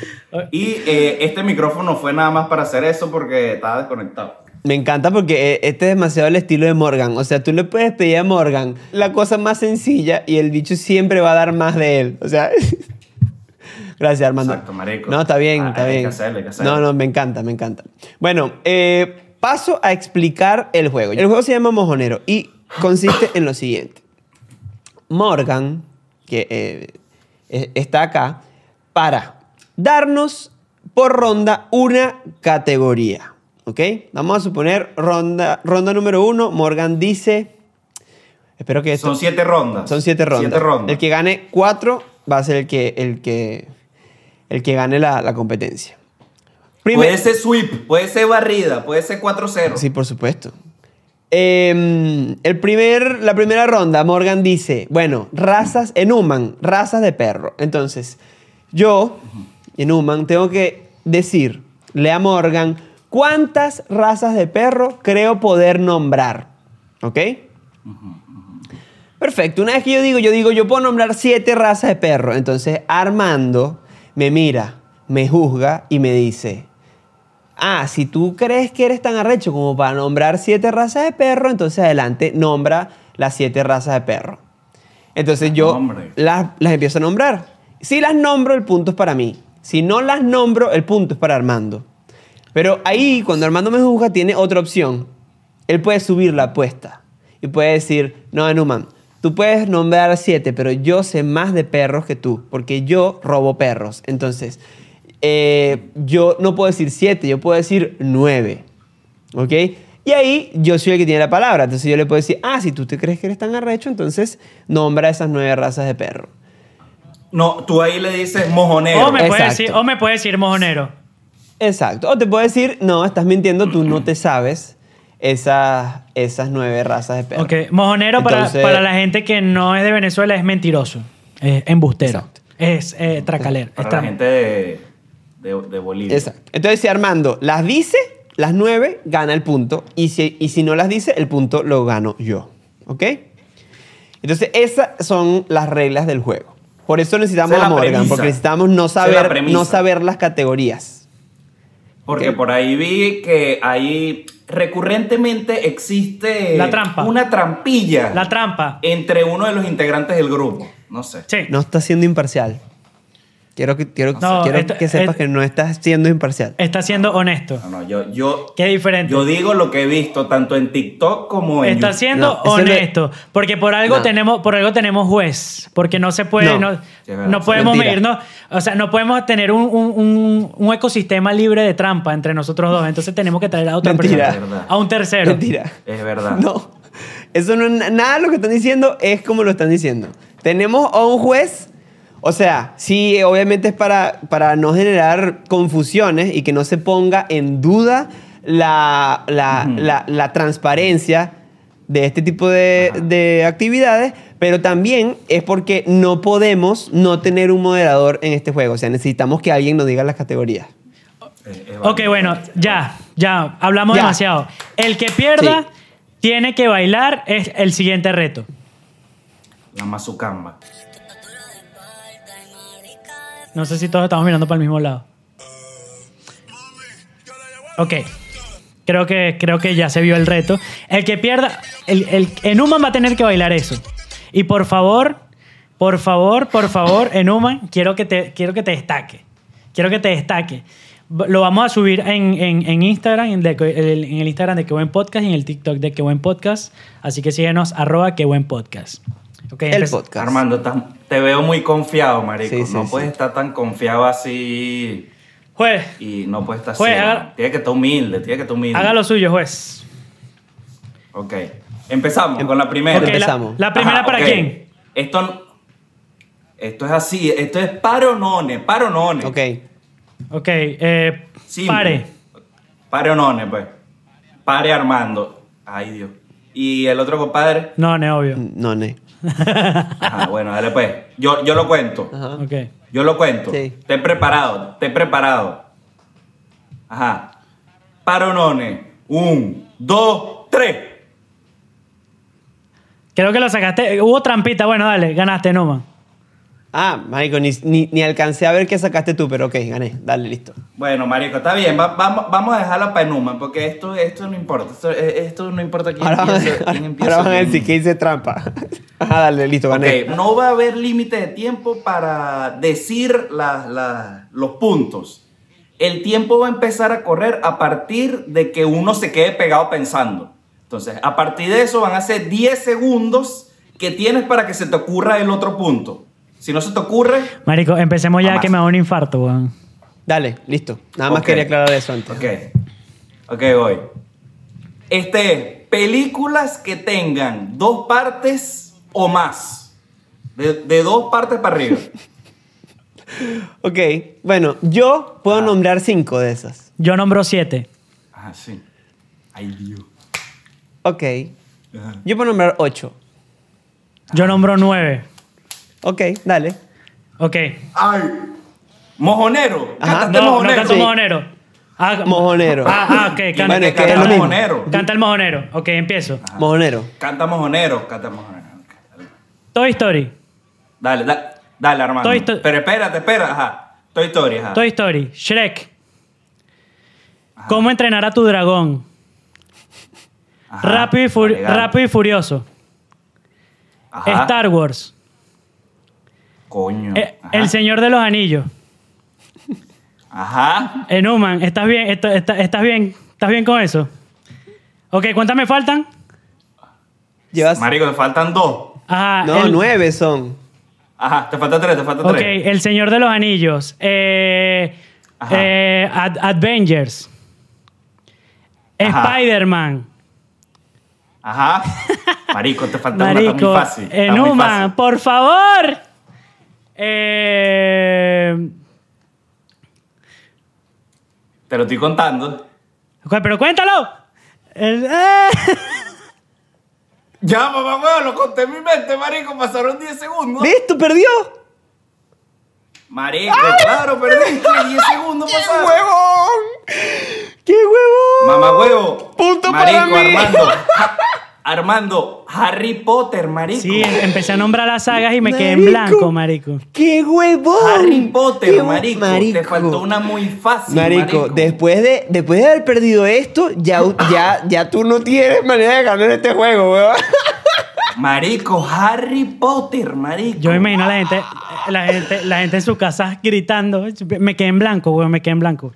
Y eh, este micrófono fue nada más para hacer eso porque estaba desconectado. Me encanta porque eh, este es demasiado el estilo de Morgan. O sea, tú le puedes pedir a Morgan la cosa más sencilla y el bicho siempre va a dar más de él. O sea, gracias, Armando. Exacto, marico. No, está bien, Ah, está hay bien. que hacerlo, hay que hacerlo. No, no, me encanta, me encanta. Bueno, eh, paso a explicar el juego. El juego se llama Mojonero y consiste en lo siguiente. Morgan, que eh, eh, está acá, para darnos por ronda una categoría. ¿Ok? Vamos a suponer ronda, ronda número uno. Morgan dice. Espero que esto. Son siete rondas. Son siete rondas. Siete rondas. El que gane cuatro va a ser el que, el que, el que gane la, la competencia. Primer- Puede ser sweep, puede ser barrida, puede ser 4-0. Sí, por supuesto. Eh, el primer, la primera ronda, Morgan dice, bueno, razas, en Human, razas de perro. Entonces, yo, en Human, tengo que decirle a Morgan cuántas razas de perro creo poder nombrar. ¿Ok? Perfecto. Una vez que yo digo, yo digo, yo puedo nombrar siete razas de perro. Entonces, Armando me mira, me juzga y me dice, Ah, si tú crees que eres tan arrecho como para nombrar siete razas de perro, entonces adelante nombra las siete razas de perro. Entonces yo Hombre. las, las empiezo a nombrar. Si las nombro, el punto es para mí. Si no las nombro, el punto es para Armando. Pero ahí, cuando Armando me juzga, tiene otra opción. Él puede subir la apuesta y puede decir, no, Enuman, tú puedes nombrar siete, pero yo sé más de perros que tú, porque yo robo perros. Entonces, eh, yo no puedo decir siete, yo puedo decir nueve. ¿Ok? Y ahí yo soy el que tiene la palabra. Entonces yo le puedo decir, ah, si tú te crees que eres tan arrecho, entonces nombra esas nueve razas de perro. No, tú ahí le dices mojonero. O me, puede decir, o me puede decir mojonero. Exacto. O te puedo decir, no, estás mintiendo, tú no te sabes esas, esas nueve razas de perro. Ok, mojonero para, Entonces- para la gente que no es de Venezuela es mentiroso, es embustero, Exacto. es eh, tracalero. Para la gente de, de, de Bolivia. Exacto. Entonces, si Armando las dice, las nueve, gana el punto. Y si, y si no las dice, el punto lo gano yo. ¿Ok? Entonces, esas son las reglas del juego. Por eso necesitamos es a la Morgan, premisa. porque necesitamos no es saber, no saber las categorías. Porque por ahí vi que ahí recurrentemente existe La trampa. una trampilla La trampa. entre uno de los integrantes del grupo. No sé. Sí. No estás siendo imparcial. Quiero que, quiero, No, quiero esto- que sepas es- que no estás siendo imparcial. Está siendo honesto. No, no, yo, yo, Qué diferente. yo digo lo que he visto tanto en TikTok como en Está YouTube. siendo No, eso es de- honesto. Porque por algo, No. tenemos, por algo tenemos juez. Porque no se puede. No. Verdad. no podemos medirnos. O sea, no podemos tener un, un- un- un ecosistema libre de trampa entre nosotros dos. Entonces tenemos que traer a otra Mentira. persona. A un tercero. Mentira. Es verdad. No. Eso no nada de lo que están diciendo es como lo están diciendo. Tenemos a un juez, o sea, sí, obviamente es para, para no generar confusiones y que no se ponga en duda la, la, la- la transparencia de este tipo de, de actividades, pero también es porque no podemos no tener un moderador en este juego. O sea, necesitamos que alguien nos diga las categorías. Es Ok, válido. bueno, ya, ya, hablamos Ya. demasiado. El que pierda Sí. tiene que bailar es el siguiente reto. La mazucamba. No sé si todos estamos mirando para el mismo lado. Ok. Creo que, creo que ya se vio el reto. El que pierda, el, el, Enuman va a tener que bailar eso. Y por favor, por favor, por favor, Enuman, quiero que te, quiero que te destaque. Quiero que te destaque. Lo vamos a subir en, en- en Instagram, en, de- el- en el Instagram de Que Buen Podcast y en el TikTok de Que Buen Podcast. Así que síguenos, arroba Que Buen Podcast. Ok, El podcast. Armando, te veo muy confiado, marico. Sí, sí, no sí. puedes estar tan confiado así Juez, y no puedes estar Juez, así. haga- Tienes que estar humilde, tienes que estar humilde. haga lo suyo, juez. Ok. Empezamos Em- con la primera. Empezamos. La, primera Ajá, para quién? Esto, esto es así, esto es paronone, paronone. Ok. Ok, eh, pare. Pare o none, pues. Pare Armando. Ay, Dios. Y el otro compadre. No, no, obvio. No, ne. Ajá, bueno, dale pues. Yo, yo lo cuento. Ajá. Ok. Yo lo cuento. Sí. Ten preparado, ten preparado. Ajá. Paronone. Un, dos, tres. Creo que lo sacaste. Hubo trampita. Bueno, dale, ganaste, Numa. Ah, marico, ni, ni, ni alcancé a ver qué sacaste tú, pero ok, gané. Dale, listo. Bueno, marico, está bien. va- vamos, vamos a dejarla para Numa, porque esto, esto no importa. Esto, eh, esto no importa quién Ahora, van- empieza. quién ahora, empieza ahora van a decir que hice trampa. Ajá, dale, listo, gané. No va a haber límite de tiempo para decir la- la- los puntos. El tiempo va a empezar a correr a partir de que uno se quede pegado pensando. Entonces, a partir de eso van a ser 10 segundos que tienes para que se te ocurra el otro punto. Si no se te ocurre, Marico, empecemos ya Jamás. que me da un infarto, weón. Dale, listo. Nada más Ok. quería aclarar eso antes. Ok. Ok, voy. Este es películas que tengan dos partes o más. De, de dos partes para arriba. Ok, bueno, yo puedo nombrar cinco de esas. Yo nombro siete. Ah, sí. Ay, Dios. Ok, Ajá. yo puedo nombrar ocho. Yo nombro nueve. Ok, dale. Ok. Ay. Mojonero. Ajá. Cántate No, no mojonero. canto Sí. mojonero. Ah, Mojonero. Ah, ah, ok. Canta, Bueno, que es que es canta lo mismo. mojonero. canta el mojonero. Ok, empiezo. Mojonero. Canta mojonero. Canta mojonero. Toy Story. Dale, dale, dale Armando. Toy Sto- Pero espérate, espera. Ajá. Toy Story, ajá. Toy Story. Shrek. ¿Cómo entrenar a tu dragón? Ajá. Rápido, y Furi- Legal. Rápido y Furioso. Ajá. Star Wars. Coño. Eh. El Señor de los Anillos. Ajá. Enuman, ¿estás bien? ¿Estás bien? ¿Estás bien con eso? Ok, ¿cuántas me faltan? Llevas. Marico, te faltan dos. Ajá. No, el- nueve son. Ajá, te faltan tres, te faltan Ok, tres. El Señor de los Anillos. Eh, Ajá. eh, Ad- Avengers. Spider-Man. Ajá. Marico, te falta una está Marico. muy fácil. está muy Enuman, fácil. por favor. Eh, Te lo estoy contando. pero cuéntalo. El- eh. Ya, mamá, huevo, lo conté en mi mente, marico. Pasaron 10 segundos. ¿Listo? ¿Perdió? Marico, claro, perdiste. 10 segundos pasaron. ¡Huevón! ¡Qué huevón! Mamá huevo. Punto marico, para mí. Armando. Armando, Harry Potter, marico. Sí, em- empecé a nombrar las sagas y me quedé en blanco, marico. ¡Qué huevón! Harry Potter, ¡Qué hu- marico. Te faltó una muy fácil, Marico, marico. después de, después de haber perdido esto, ya, ya, ya tú no tienes manera de ganar este juego, weón. Marico, Harry Potter, marico. Yo me imagino a la gente, la gente, la gente en su casa gritando. Me quedé en blanco, weón, me quedé en blanco.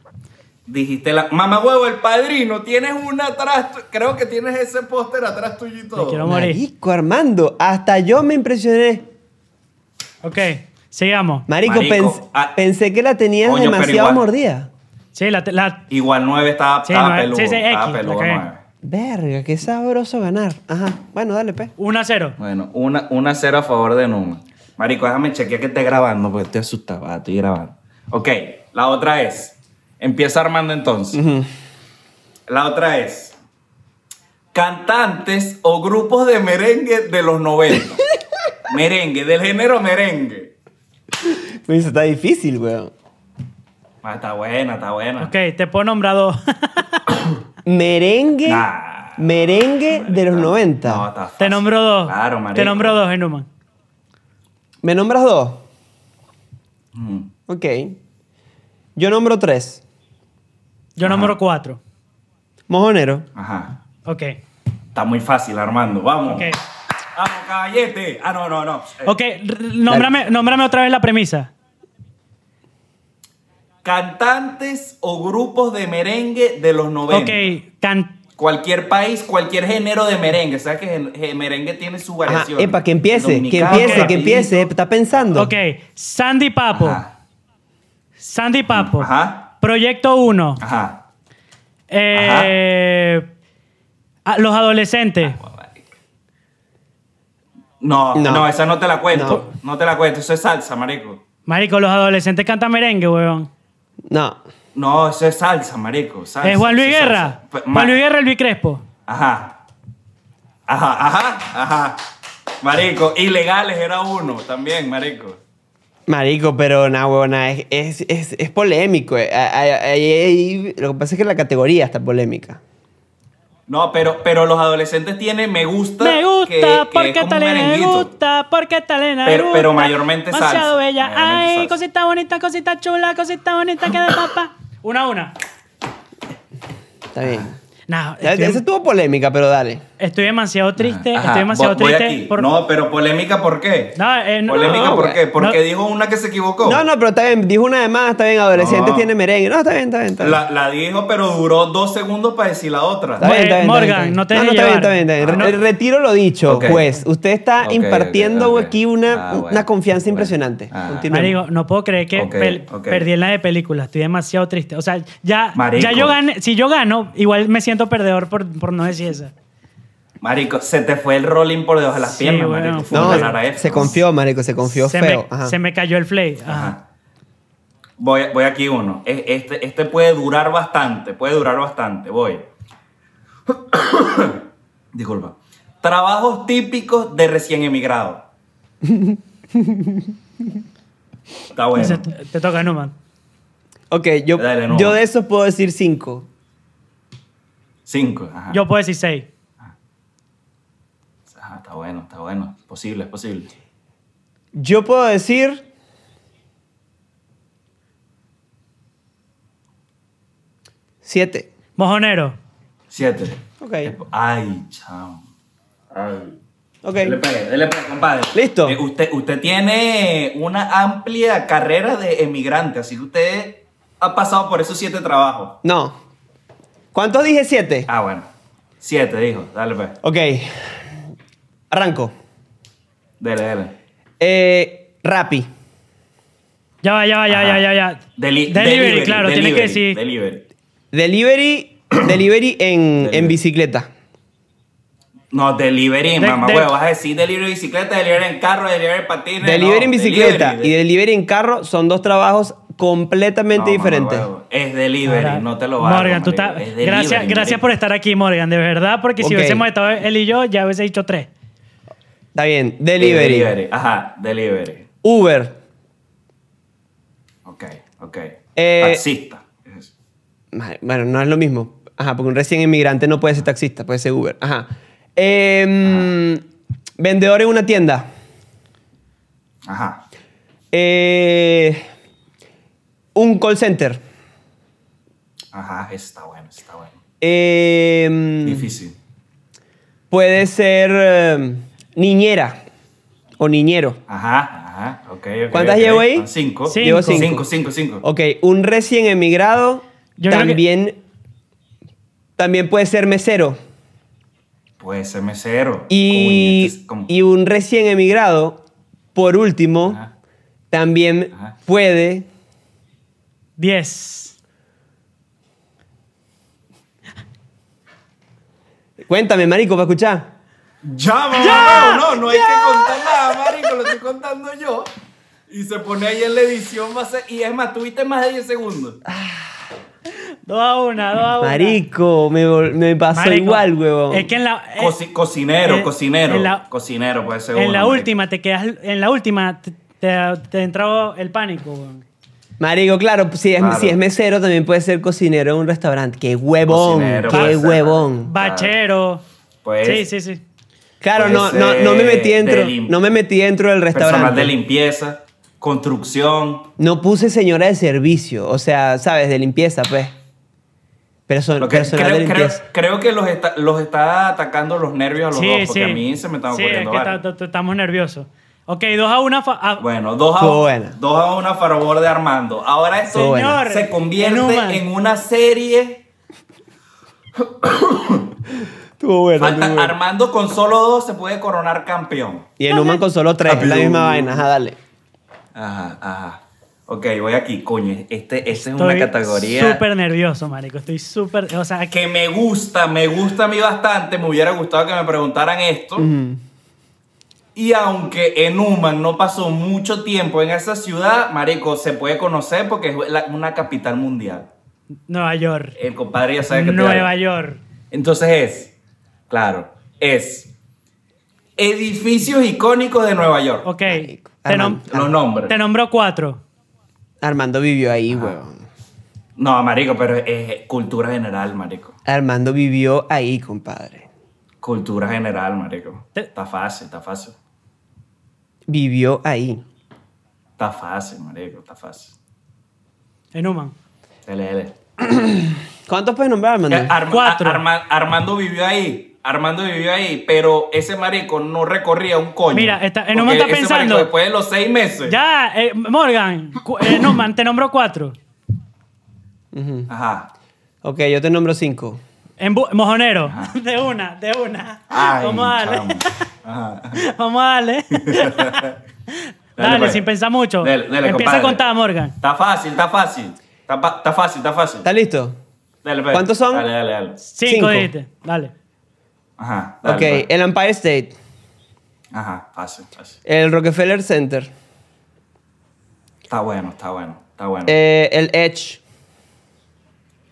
Dijiste la. Mamá huevo, el padrino. Tienes una atrás. Creo que tienes ese póster atrás tuyo y todo. Me quiero morir. Marico, Armando, hasta yo me impresioné. Ok, sigamos. Marico, Marico, pens- ah, pensé que la tenías coño, demasiado igual. mordida. Sí, la, la- Igual 9 estaba, Sí, estaba nueve- peludo. sí, sí, estaba X, peludo cagué. 9. Verga, qué sabroso ganar. Ajá, bueno, dale, pe. 1 a 0. Bueno, una, una cero a favor de Numa. Marico, déjame chequear que esté grabando porque estoy asustado. Ah, estoy grabando. Ok, la otra es. Empieza Armando entonces. La otra es. Cantantes o grupos de merengue de los 90. merengue, del género merengue. Pues está difícil, weón. Ah, está buena, está buena. Ok, te puedo nombrar dos. Merengue. Nah. Merengue de los 90. No, está fácil. te nombro dos. Claro, marico. Te nombro dos, Enuman. ¿Me nombras dos? Mm. Ok. Yo nombro tres. Yo nombro cuatro. Mojonero. Ajá. Ok. Está muy fácil, Armando. Vamos. Ok. Vamos, caballete. Ah, no, no, no. Eh, Ok, nómbrame, nómbrame otra vez la premisa. Cantantes o grupos de merengue de los 90. Ok, can- Cualquier país, cualquier género de merengue. ¿Sabes que el, el merengue tiene su Ajá, variación? epa, que empiece, que empiece, que empiece. Está pensando. ok. Sandy Papo. Ajá. Sandy Papo. Ajá. Proyecto 1. Ajá. Eh, a- los adolescentes. No, No. no, esa no te la cuento. No. te la cuento. Eso es salsa, marico. Marico, los adolescentes cantan merengue, weón. No. No, eso es salsa, marico. salsa, ¿Es Juan Luis es Guerra? salsa. Pe- Juan Luis Guerra, Elvis Crespo. Ajá. Ajá, ajá, ajá. Marico, ilegales era uno también, marico. Marico, pero nada, huevona, es, es, es, es polémico. eh. Lo que pasa es que la categoría está polémica. No, pero, pero los adolescentes tienen me gusta. Me gusta que- que es porque como un Talena me merenguito. gusta, porque Talena me Pero- gusta. pero mayormente Demasiado salsa, bella. mayormente Ay, salsa. cosita bonita, cosita chula, cosita bonita que de papá. Una a una. Está bien. No, Ya- estoy, Esa estuvo polémica, pero dale. Estoy demasiado triste. Ajá, estoy demasiado voy- voy triste. aquí. por- No, pero polémica, ¿por qué? No, eh, no, polémica, no, ¿por qué? Porque No. dijo una que se equivocó. No, no, pero está bien. Dijo una de más, está bien. Adolescentes No. tiene merengue. No, está bien, está bien. Está bien. La, la dijo, pero duró dos segundos para decir la otra. Está bien, está bien, Morgan, no te no, dejes está bien, está bien, está bien. Ah, Re- no. Retiro lo dicho, Ok. juez. Usted está impartiendo aquí una, Ah, bueno. una confianza Bueno. impresionante. Ah. Marico, no puedo creer que pel- perdí en la de película. Estoy demasiado triste. O sea, ya, Marico. ya yo gané. Si yo gano, igual me siento perdedor por, por no decir esa. Marico, se te fue el rolling por debajo de las Sí, piernas, bueno, marico. Fue No, una se confió, marico, se confió se, feo. me, Ajá. se me cayó el flay. Ajá. Ajá. Voy, voy aquí uno. E- Este, este puede durar bastante, puede durar bastante. Voy. Disculpa. Trabajos típicos de recién emigrado. Está bueno. Te, te toca, Numan. Ok, yo, Dale, yo de esos puedo decir cinco. Cinco. Ajá. Yo puedo decir seis. Está bueno, está bueno. Es posible, es posible. Yo puedo decir. Siete. Mojonero. Siete. Ok. Ay, chao. Ay. Ok. Dele pegue, dele pegue, compadre. Listo. Eh, usted, usted tiene una amplia carrera de emigrante, así que usted ha pasado por esos siete trabajos. No. ¿Cuántos dije? Siete. Ah, bueno. Siete, dijo. Dale, pues. Ok. Arranco. Dele, dele. Eh, Rappi. Ya va, ya va, ya, Ajá. ya, ya, ya. Deli- delivery, claro, tienes que decir. Delivery. Delivery. delivery en, en bicicleta. No, delivery, De- mamá, de- huevo. Vas a decir delivery en bicicleta, delivery en carro, delivery en patines. Delivery no, en bicicleta delivery. y delivery en carro son dos trabajos completamente mamá, diferentes. huevo. Es delivery, Ahora, no te lo valgo, Morgan, tú estás. Gracias, gracias por estar aquí, Morgan, de verdad, porque si Ok. hubiésemos estado él y yo, ya hubiese dicho tres. Está bien. Delivery. Delivery, ajá, delivery. Uber. Ok, ok. Eh, Taxista. es Bueno, no es lo mismo. Ajá, porque un recién inmigrante no puede ser taxista, puede ser Uber. Ajá. Em, Vendedor en una tienda. Ajá. Eh, un call center. Ajá, está bueno, está bueno. Em, Difícil. puede ser em, niñera o niñero. Ajá, ajá, ok, ok. ¿Cuántas llevo ahí? Son Cinco. Cinco. Llevo cinco. Cinco, cinco, cinco. Ok, un recién emigrado Yo creo que- también, también puede ser mesero. Puede ser mesero. Y, Coño, este es como- y un recién emigrado, por último, Ajá. también Ajá. puede... Diez. Cuéntame, marico, para escuchar. ¡Ya, mamá! No, no hay que contar nada, marico, lo estoy contando yo. Y se pone ahí en la edición, va a ser- y es más, tuviste más de 10 segundos. Dos a una, dos a una. Marico, me, me pasó Marico, igual, huevón. Es que en la. eh, Coci- cocinero, eh, cocinero. en la- cocinero puede ser en uno, la marico. última te quedas. En la última te, te, te entró el pánico, weón. Marico, claro, si es, Claro. si es mesero también puede ser cocinero en un restaurante. ¡Qué huevón! Cocinero ¡Qué ser. huevón! Bachero. Pues- sí, sí, sí. Claro, Puede no, no, no me metí dentro, de no me metí dentro del Personal de restaurante. limpieza, construcción. No puse señora de servicio, o sea, ¿sabes? De limpieza, pues. Perso- Lo que- personal creo, de creo- limpieza. creo que los está, los está atacando los nervios a los Sí, dos, porque sí. a mí se me están Sí, ocurriendo es que estamos nerviosos. Ok, dos a una. fa- a- Bueno, dos a, Estuvo buena. dos a uno a favor de Armando. Ahora esto. Señor, se convierte en una serie. Estuvo bueno, Falta- estuvo bueno. Armando con solo dos se puede coronar campeón. Y en Human con solo tres, es la misma vaina. Ajá, dale. Ajá, ajá. Ok, voy aquí, coño. Este, esta es una Estoy categoría súper nervioso, marico. Estoy súper... O sea, que me gusta, me gusta a mí bastante. Me hubiera gustado que me preguntaran esto. Y aunque en Human no pasó mucho tiempo en esa ciudad, marico, se puede conocer porque es la- una capital mundial. Nueva York. El compadre ya sabe que te Nueva. York. Entonces es, claro, es edificios icónicos de Nueva York. Ok. Marico. Te, nom- Armando. Los nombres. te nombro cuatro. Armando vivió ahí, weón. No, marico, pero es cultura general, marico. Armando vivió ahí, compadre. Cultura general, marico. Te- Está fácil, está fácil. Vivió ahí. Está fácil, marico, está fácil. Enuman. Dele, dele. ¿Cuántos puedes nombrar, Armando? Eh, Arma- Cuatro. Arma- Armando vivió ahí. Armando vivió ahí, pero ese marico no recorría un coño. Mira, está- Enuman está pensando- después de los seis meses. Ya, eh, Morgan. eh, Enuman, te nombro cuatro. Ajá. Ok, yo te nombro cinco. En mojonero. De una, de una. Ay, Vamos a darle. Vamos a darle. Dale, pues. sin pensar mucho. Dele, dele, Empieza a compadre. contar, Morgan. Está fácil, está fácil. Está, está fácil, está fácil. ¿Estás listo? Dale, pues. ¿Cuántos son? Dale, dale, dale. Cinco, Cinco. dijiste. Dale. Ajá. Dale, ok, pues. el Empire State, Ajá, fácil, fácil. el Rockefeller Center, Está bueno, está bueno, está bueno. eh, el Edge,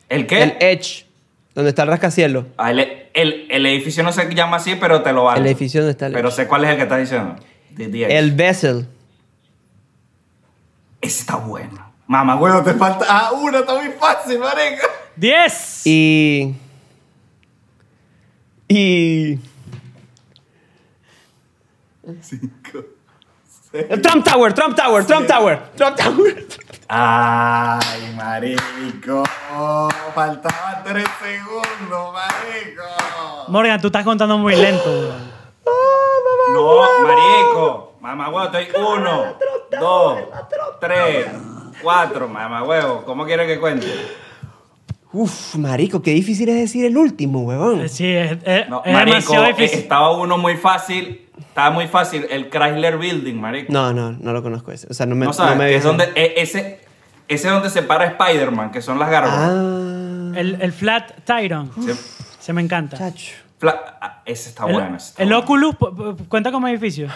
¿El qué? el Edge, donde está el rascacielos. Ah, el, el- el edificio no se llama así, pero te lo vale. El edificio donde está el Pero Edge. sé cuál es el que estás diciendo. The- the Edge. El Bessel. Ese está bueno. Mamá, bueno, te falta. Ah, uno, está muy fácil, marica. Diez. Y. Y. Cinco. el Trump Tower, Trump Tower, Trump Tower, Trump Tower. Ay, marico. Faltaban tres segundos, marico. Morgan, tú estás contando muy lento. weón. No, marico. Mamá huevo, estoy uno, dos, tres, cuatro, mamá huevo. ¿Cómo quieres que cuente? Uf, marico, qué difícil es decir el último, huevón. Eh, Sí, es, es- No, es marico, demasiado eh, difícil. estaba uno muy fácil. Estaba muy fácil. El Chrysler Building, marico. No, no, no lo conozco ese. O sea, no me, No sabes, no me es donde, eh, ese, ese es donde se para Spider-Man, que son las gárgolas. Ah, El, el Flat Tyron. Se- Se me encanta. chacho. Fla- ah, ese está el bueno. ese está el bueno. Oculus cuenta como edificio.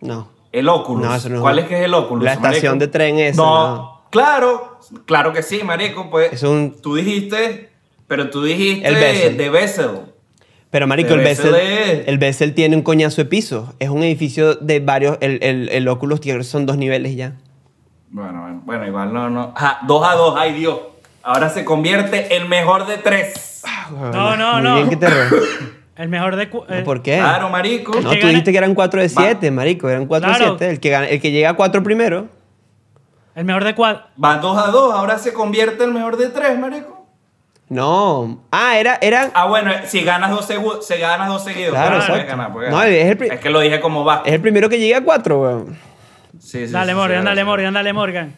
No. El Oculus. No, eso no es ¿Cuál es que es el Oculus? La estación de tren esa, No, no. Claro, claro que sí, marico. Pues Es un- tú dijiste, pero tú dijiste El Bessel. de Bessel. Pero, marico, el Bessel, de- el Bessel tiene un coñazo de piso. Es un edificio de varios. El, el, el Oculus tiene, son dos niveles ya. Bueno, bueno, bueno, igual no, no. Ajá, dos a dos, ay Dios. Ahora se convierte el mejor de tres. No, no, Muy no. bien que te El mejor de... eh, ¿Por qué? Claro, marico. No, tú gane- dijiste que eran 4 de 7, marico. Eran 4 Claro. de 7. El que, gana- el que llega a 4 primero. El mejor de cuatro. Va dos a dos, ahora se convierte el mejor de tres, marico. No. Ah, era. era Ah, bueno, si ganas dos, segu- si ganas dos seguidos. Claro, puedes exacto. ganar, puedes No, ganar. es el pri- es que lo dije como va. es el primero que llega a 4, weón. Sí, sí, Dale, sí, Morgan, sí, dale, sí. Morgan, dale, Morgan.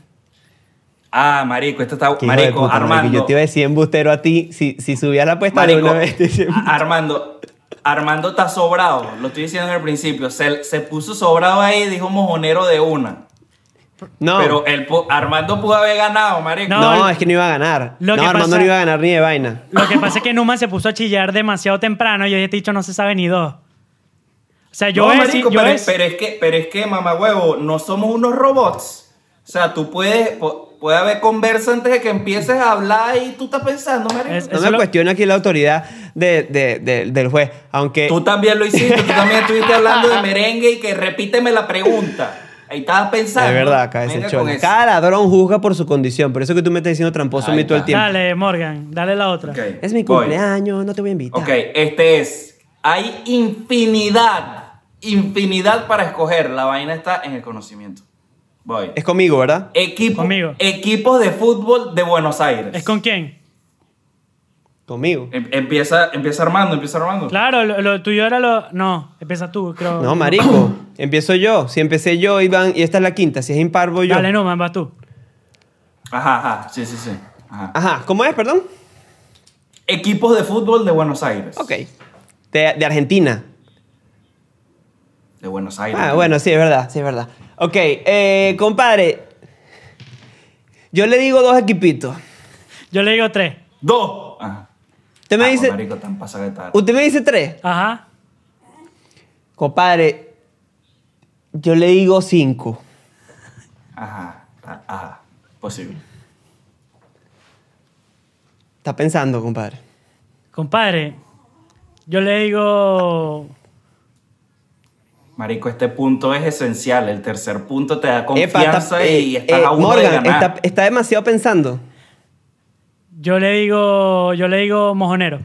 Ah, marico, esto está... Qué hijo de Marico, puta, marico. Armando. Yo te iba a decir embustero a ti. Si, si subías la apuesta de Marico, una vez. te decía- a- Armando, Armando está sobrado, lo estoy diciendo desde el principio. Se, se puso sobrado ahí, dijo mojonero de una. No. Pero el, Armando pudo haber ganado, marico. No, No, el- es que no iba a ganar. Lo no, que Armando pasa- no iba a ganar ni de vaina. Lo que pasa es que Numa se puso a chillar demasiado temprano y yo ya te he dicho no se sabe ni dos. O sea, yo no, marico, pero, es- pero es que, pero es que, mamá huevo, no somos unos robots. O sea, tú puedes, pu- puede haber conversa antes de que empieces a hablar y tú estás pensando, marico. Es- No Eso me lo- cuestiona aquí la autoridad de, de- de- del juez. Aunque. Tú también lo hiciste, tú también estuviste hablando de merengue y que repíteme la pregunta. Ahí estabas pensando. Es verdad, con eso. Cada ladrón juzga por su condición. Por eso que tú me estás diciendo tramposo a mí todo el tiempo. Dale, Morgan, dale la otra. Es mi voy. cumpleaños, no te voy a invitar. Ok, este es. Hay infinidad, infinidad para escoger. La vaina está en el conocimiento. Voy. Es conmigo, ¿verdad? Equipo, Conmigo. Equipos de fútbol de Buenos Aires. ¿Es con quién? Conmigo. Em- Empieza, empieza Armando, empieza Armando. Claro, lo, lo tuyo era lo... No, empieza tú, creo. No, marico. Empiezo yo. Si empecé yo, Iván, y esta es la quinta. Si es impar, voy yo. Dale, Numa, vas tú. Ajá, ajá, sí, sí, sí. Ajá. Ajá, ¿cómo es, perdón? Equipos de fútbol de Buenos Aires. Ok. De, de Argentina. De Buenos Aires. Ah, bueno, sí, es verdad, sí, es verdad. Ok, eh, compadre. Yo le digo dos equipitos. Yo le digo tres. Dos. Ajá. Usted me Ah, dice. marico, tan. Usted me dice tres. Ajá. Compadre. Yo le digo cinco. Ajá, ah, ajá. Posible. Está pensando, compadre. Compadre, yo le digo Marico, este punto es esencial. El tercer punto te da Epa, confianza está- y eh, estás eh, a uno de ganar. está, está demasiado pensando. Yo le digo, yo le digo mojonero.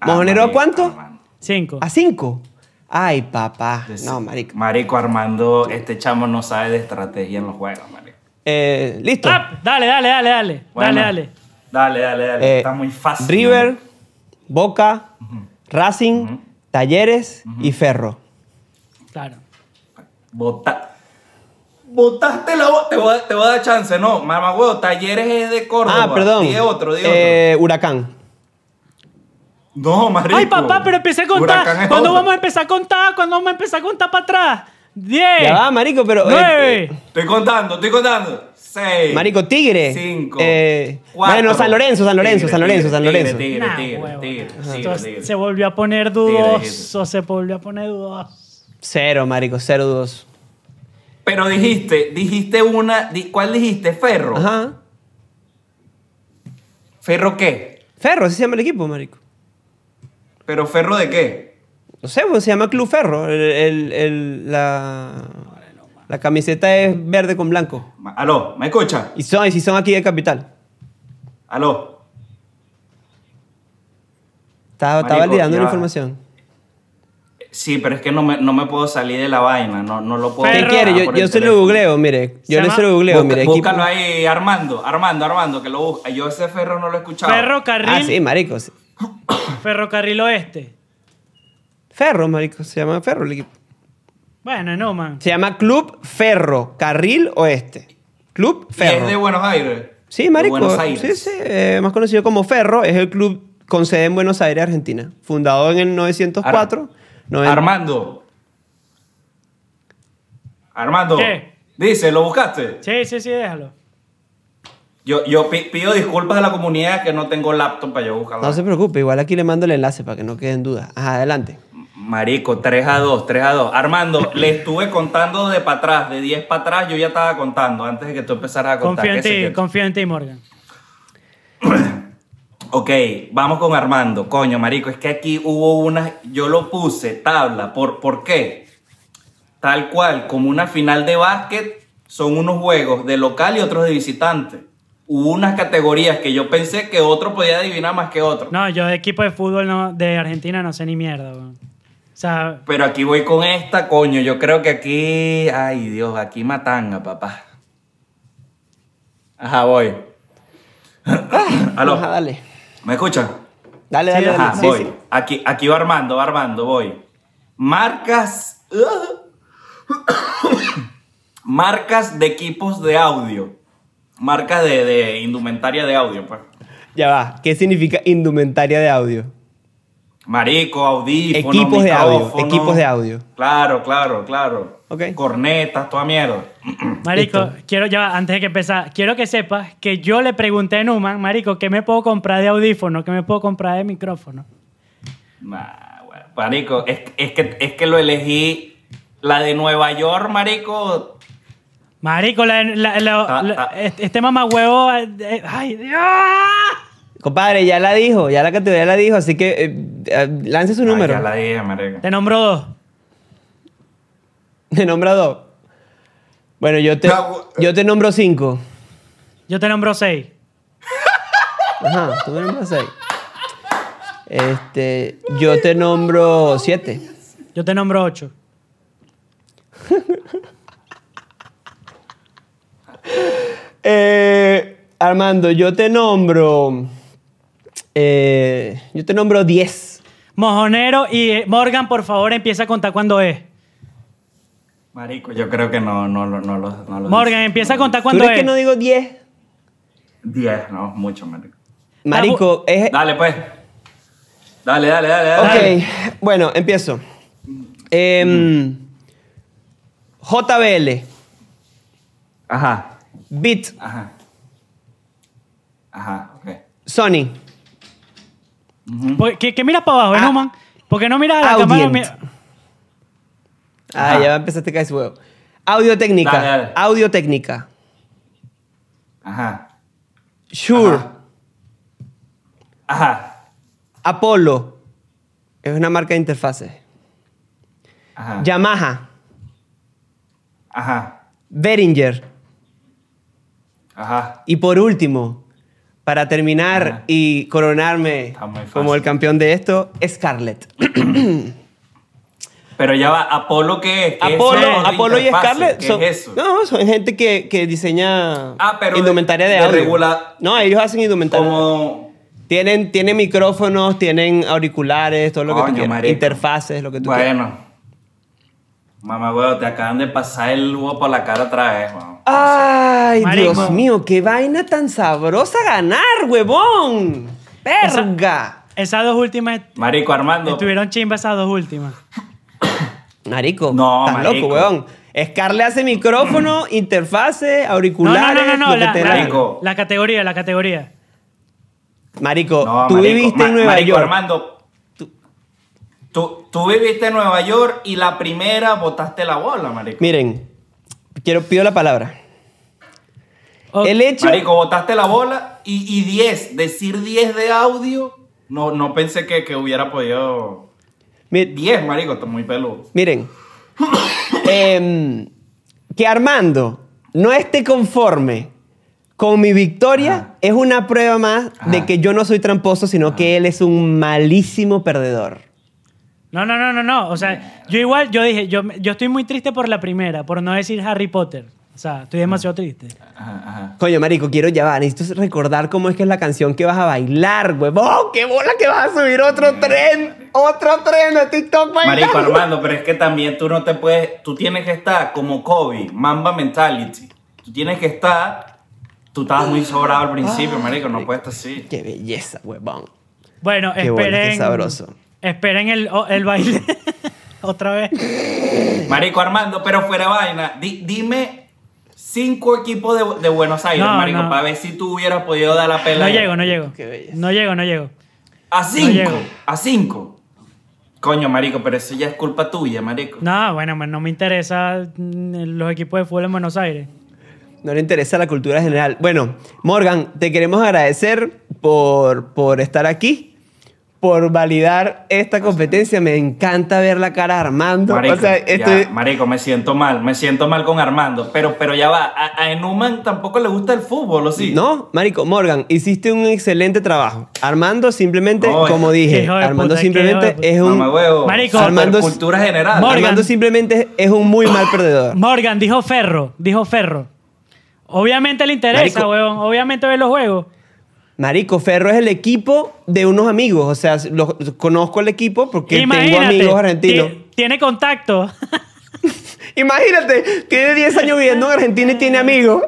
Ah, ¿Mojonero a marico, cuánto? Cinco. ¿A cinco? Ay, papá. No, marico. Marico Armando, este chamo no sabe de estrategia en los juegos, marico. Eh, ¿Listo? Ah, dale, dale, dale, dale. Bueno, dale, dale. Dale, dale, dale. Eh, Está muy fácil. River. Boca, Racing, Talleres y Ferro. Claro. Bota. Botaste la te voy, a, te voy a dar chance, no. Mamá huevo, Talleres es de Córdoba. Ah, perdón. Dije otro, dije Eh, Huracán. No, marico. Ay, papá, pero empecé a contar. ¿Cuándo vamos a empezar a contar? ¿Cuándo vamos a empezar a contar para atrás? Diez. Ya va, marico, pero... eh, Nueve. eh, Estoy contando, estoy contando. Seis. marico, Tigre. Cinco. Eh, cuatro. bueno, San Lorenzo, San Lorenzo, Tigre, San Lorenzo, San Lorenzo. Tigre, Nah, tigre, tigre, Esto tigre, tigre. se volvió a poner dudoso. Se volvió a poner dudoso. Cero, marico, cero dos. Pero dijiste, dijiste una. ¿Cuál dijiste? Ferro. Ajá. ¿Ferro qué? Ferro, así se llama el equipo, marico. ¿Pero ferro de qué? No sé, pues se llama Club Ferro. El, el- el- la, la camiseta es verde con blanco. Ma- Aló, ¿me escucha? Y son, y si son aquí de Capital. Aló. Estaba, estaba Marico, validando ya la va. información. Sí, pero es que no me, no me puedo salir de la vaina. No, no lo puedo. ¿Qué Ferro. quiere? Yo, yo se lo googleo, mire. Yo Se le llama- se lo googleo, Busca- mire. búscalo ahí, Armando, Armando, Armando, que lo busca. Yo ese ferro no lo he escuchado. Ferrocarril. Ah, sí, marico. Ferrocarril Oeste. Ferro, marico. Se llama Ferro el equipo. Bueno, no, man. Se llama Club Ferro, Carril Oeste. Club Y Ferro. es de Buenos Aires. Sí, De marico. Buenos Aires. Sí, sí. eh, más conocido como Ferro. Es el club con sede en Buenos Aires, Argentina. Fundado en el 904. noven- Armando. Armando. ¿Qué? Dice, ¿lo buscaste? Sí, sí, sí, déjalo. Yo, yo pi- pido disculpas a la comunidad que no tengo laptop para yo buscarlo. No se preocupe, igual aquí le mando el enlace para que no queden dudas. Ajá, adelante. Marico, 3 a 2, 3 a 2. Armando, le estuve contando de para atrás, de 10 para atrás, yo ya estaba contando antes de que tú empezaras a contar. Confío en ¿Qué sé ti, yo? confío en ti, Morgan. Ok, vamos con Armando. Coño, marico, es que aquí hubo una... Yo lo puse, tabla. ¿Por, ¿Por qué? Tal cual, como una final de básquet, son unos juegos de local y otros de visitante. Hubo unas categorías que yo pensé que otro podía adivinar más que otro. No, yo de equipo de fútbol no- de Argentina no sé ni mierda, weón. O sea, Pero aquí voy con esta, coño. Yo creo que aquí... Ay, Dios, aquí matanga, papá. Ajá, voy. Aló, Ajá, dale. ¿me escuchan? Dale, Sí, dale, dale. Ajá, Sí, voy. sí. Aquí, aquí va Armando, va Armando, voy. Marcas. Marcas de equipos de audio. Marcas de, de indumentaria de audio, pues. Ya va. ¿Qué significa indumentaria de audio? Marico, audífonos, Equipos de audio, equipos de audio. Claro, claro, claro. Ok. Cornetas, toda mierda. Marico, Listo. quiero ya, antes de que empezar, quiero que sepas que yo le pregunté a Numan, Marico, ¿qué me puedo comprar de audífono? ¿Qué me puedo comprar de micrófono? Nah, bueno, marico, es, es que, es que lo elegí. La de Nueva York, marico. Marico, la- la- la- Ah, la- ah. este este mamagüevo. eh, ¡Ay, Dios! Compadre, ya la dijo, ya la categoría la dijo, así que eh, eh, lance su número. ya la dije, marico. Te nombro dos. Te nombra dos. Bueno, yo te, yo te nombro cinco. Yo te nombro seis. Ajá, tú me nombras seis. Este, yo te nombro siete. Yo te nombro ocho. Eh, Armando, yo te nombro. eh, yo te nombro diez. Mojonero y eh, Morgan, por favor, empieza a contar cuándo es. Marico, yo creo que no, no, lo- no, lo- no lo Morgan, dice. empieza a contar ¿Tú cuándo crees es. que no digo diez? 10, no, mucho, marico. Marico, es. Dale, pues. Dale, dale, dale, Ok, dale. bueno, empiezo. Em, JBL, Ajá, Beat, ajá. Ajá, ok. Sony, ¿Por- ¿Qué, qué miras para abajo, Ah. Numan? ¿Por qué no miras a la Audient. cámara? Mira- Ah, Ajá. ya empezaste a caer su huevo. Audio técnica. Dale, dale. Audio técnica. Ajá, Shure. Ajá. ajá. Apollo. Es una marca de interfaces. Ajá. Yamaha, Ajá. Behringer Ajá. y por último, para terminar Ajá. y coronarme como el campeón de esto, Scarlett. Pero ya va, ¿Apolo qué es? ¿Qué Apolo, Apolo y? Scarlett ¿Qué son, es eso? no, son gente que, que diseña Ah, pero indumentaria de, de audio. No, ellos hacen indumentaria. Como... Tienen, tienen micrófonos, tienen auriculares, todo lo que tú quieras. marico. Interfaces, lo que tú quieras. Bueno. Mamá, huevo, te acaban de pasar el huevo por la cara otra vez, weón. Ay, Marico. Dios mío, qué vaina tan sabrosa ganar, huevón. Verga. Esas dos últimas Marico Armando. estuvieron chimbas esas dos últimas. Marico, No, estás marico. loco, huevón. Scarlett hace micrófono, interfase, No, no, auriculares, no, no, no. lo que La, categoría, la categoría. Marico, No, tú marico, viviste ma- en Nueva marico York. Armando, tú, tú viviste en Nueva York y la primera botaste la bola, marico. Miren, quiero pido la palabra. El hecho Marico, botaste la bola y, y 10, decir 10 de audio, no, no pensé que, que hubiera podido... mi- 10, marico, está muy peludo. Miren, em, que Armando no esté conforme con mi victoria Ajá. es una prueba más de que yo no soy tramposo, sino que él es un malísimo perdedor. No, no, no, no, no. O sea, yo igual, yo dije, yo, yo estoy muy triste por la primera, por no decir Harry Potter. O sea, estoy demasiado triste. Ajá, ajá. Coño, marico, quiero ya, necesito recordar cómo es que es la canción que vas a bailar, huevón. ¡Qué bola que vas a subir otro tren! ¡Otro tren de TikTok bailando! Marico Armando, pero es que también tú no te puedes, tú tienes que estar como Kobe, Mamba Mentality. Tú tienes que estar, tú estabas muy sobrado al principio, marico, no puedes estar así. ¡Qué belleza, huevón! Bueno, Qué bueno, esperen. qué sabroso. Esperen el, o- el baile. Otra vez. Marico Armando, pero fuera vaina, di- dime cinco equipos de, de Buenos Aires, No, marico, no. para ver si tú hubieras podido dar la pela. No llego, no llego. No llego, no llego. A cinco, llego. a cinco. Coño, marico, pero eso ya es culpa tuya, marico. No, bueno, pues no me interesa mm, los equipos de fútbol en Buenos Aires. No le interesa la cultura general. Bueno, Morgan, te queremos agradecer por, por estar aquí, por validar esta competencia. Me encanta ver la cara de Armando. Marico, o sea, ya, estoy... marico, me siento mal, me siento mal con Armando, pero, pero ya va, a, a Enuman tampoco le gusta el fútbol, ¿o sí? No, Marico, Morgan, hiciste un excelente trabajo. Armando simplemente, No, como dije, Armando puta, simplemente es un... Huevo, Marico. Armando es- cultura general. Morgan. Armando simplemente es un muy mal perdedor. Morgan dijo Ferro, dijo Ferro. Obviamente le interesa, Marico. huevón. Obviamente ve los juegos. Marico, Ferro es el equipo de unos amigos. O sea, los, conozco el equipo porque tengo amigos argentinos. ti- Tiene contacto. Imagínate, tiene 10 años viviendo en Argentina y tiene amigos.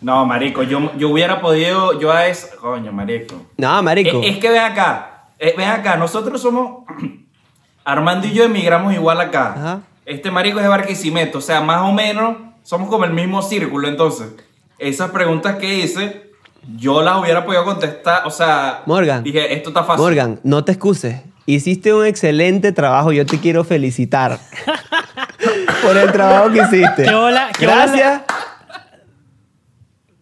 No, marico, yo, yo hubiera podido, yo a eso, coño, marico. No, Marico. Es, es que ven acá, eh, ven acá, nosotros somos, Armando y yo emigramos igual acá. Ajá. Este marico es de Barquisimeto, o sea, más o menos somos como el mismo círculo, entonces, esas preguntas que hice, yo las hubiera podido contestar, o sea, Morgan. dije, esto está fácil. Morgan, no te excuses. Hiciste un excelente trabajo. Yo te quiero felicitar por el trabajo que hiciste. Qué bola- qué Gracias.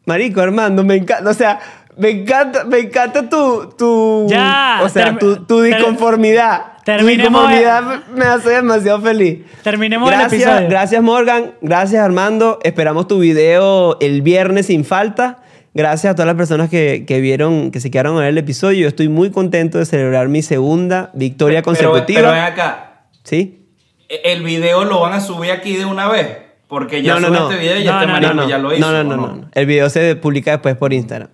Marico, Armando, me encanta. O sea, me encanta, me encanta tu, tu, Ya, o sea, tu, tu disconformidad. Tu terminemos disconformidad me- hace demasiado feliz. Terminemos el gracias, episodio. Gracias, Morgan. Gracias, Armando. Esperamos tu video el viernes sin falta. Gracias a todas las personas que, que vieron, que se quedaron a ver el episodio. Yo estoy muy contento de celebrar mi segunda victoria Pero- consecutiva. Pero, ven acá, ¿Sí? e- el video lo van a subir aquí de una vez, porque ya No, no, subí no. este video y No, este no, marico no, no, ya lo hizo. no, no, ¿o no, no, no. El video se publica después por Instagram.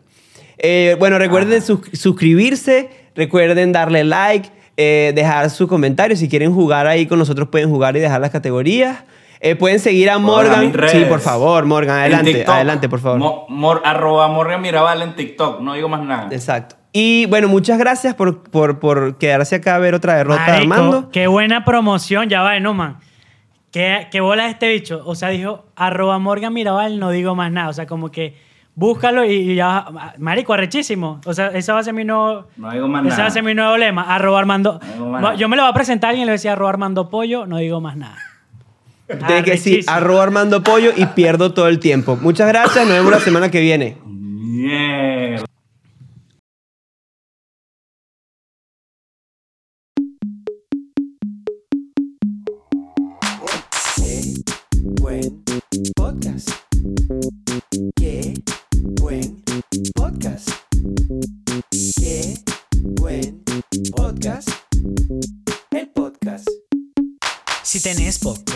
Eh, bueno, recuerden sus- suscribirse, recuerden darle like, eh, dejar su comentario. Si quieren jugar ahí con nosotros, pueden jugar y dejar las categorías. Eh, pueden seguir a Morgan. Sí, por favor, Morgan, adelante, TikTok, adelante, por favor. Mo- mor- arroba Morgan Mirabal en TikTok, no digo más nada. Exacto. Y bueno, muchas gracias por, por, por quedarse acá a ver otra derrota de Armando. Qué buena promoción, ya va, eh, no, man. ¿Qué, qué bola este bicho? O sea, dijo, arroba Morgan Mirabal, no digo más nada. O sea, como que búscalo y, y ya. Marico, arrechísimo. O sea, ese va a ser mi nuevo. No digo más ese nada. va a ser mi nuevo lema. Arroba Armando. No digo más nada. Yo me lo voy a presentar a alguien y le decía arroba Armando Pollo, no digo más nada. Tienes que decir arroba Armando Pollo y pierdo todo el tiempo. Muchas gracias, nos vemos la semana que viene. Mierda.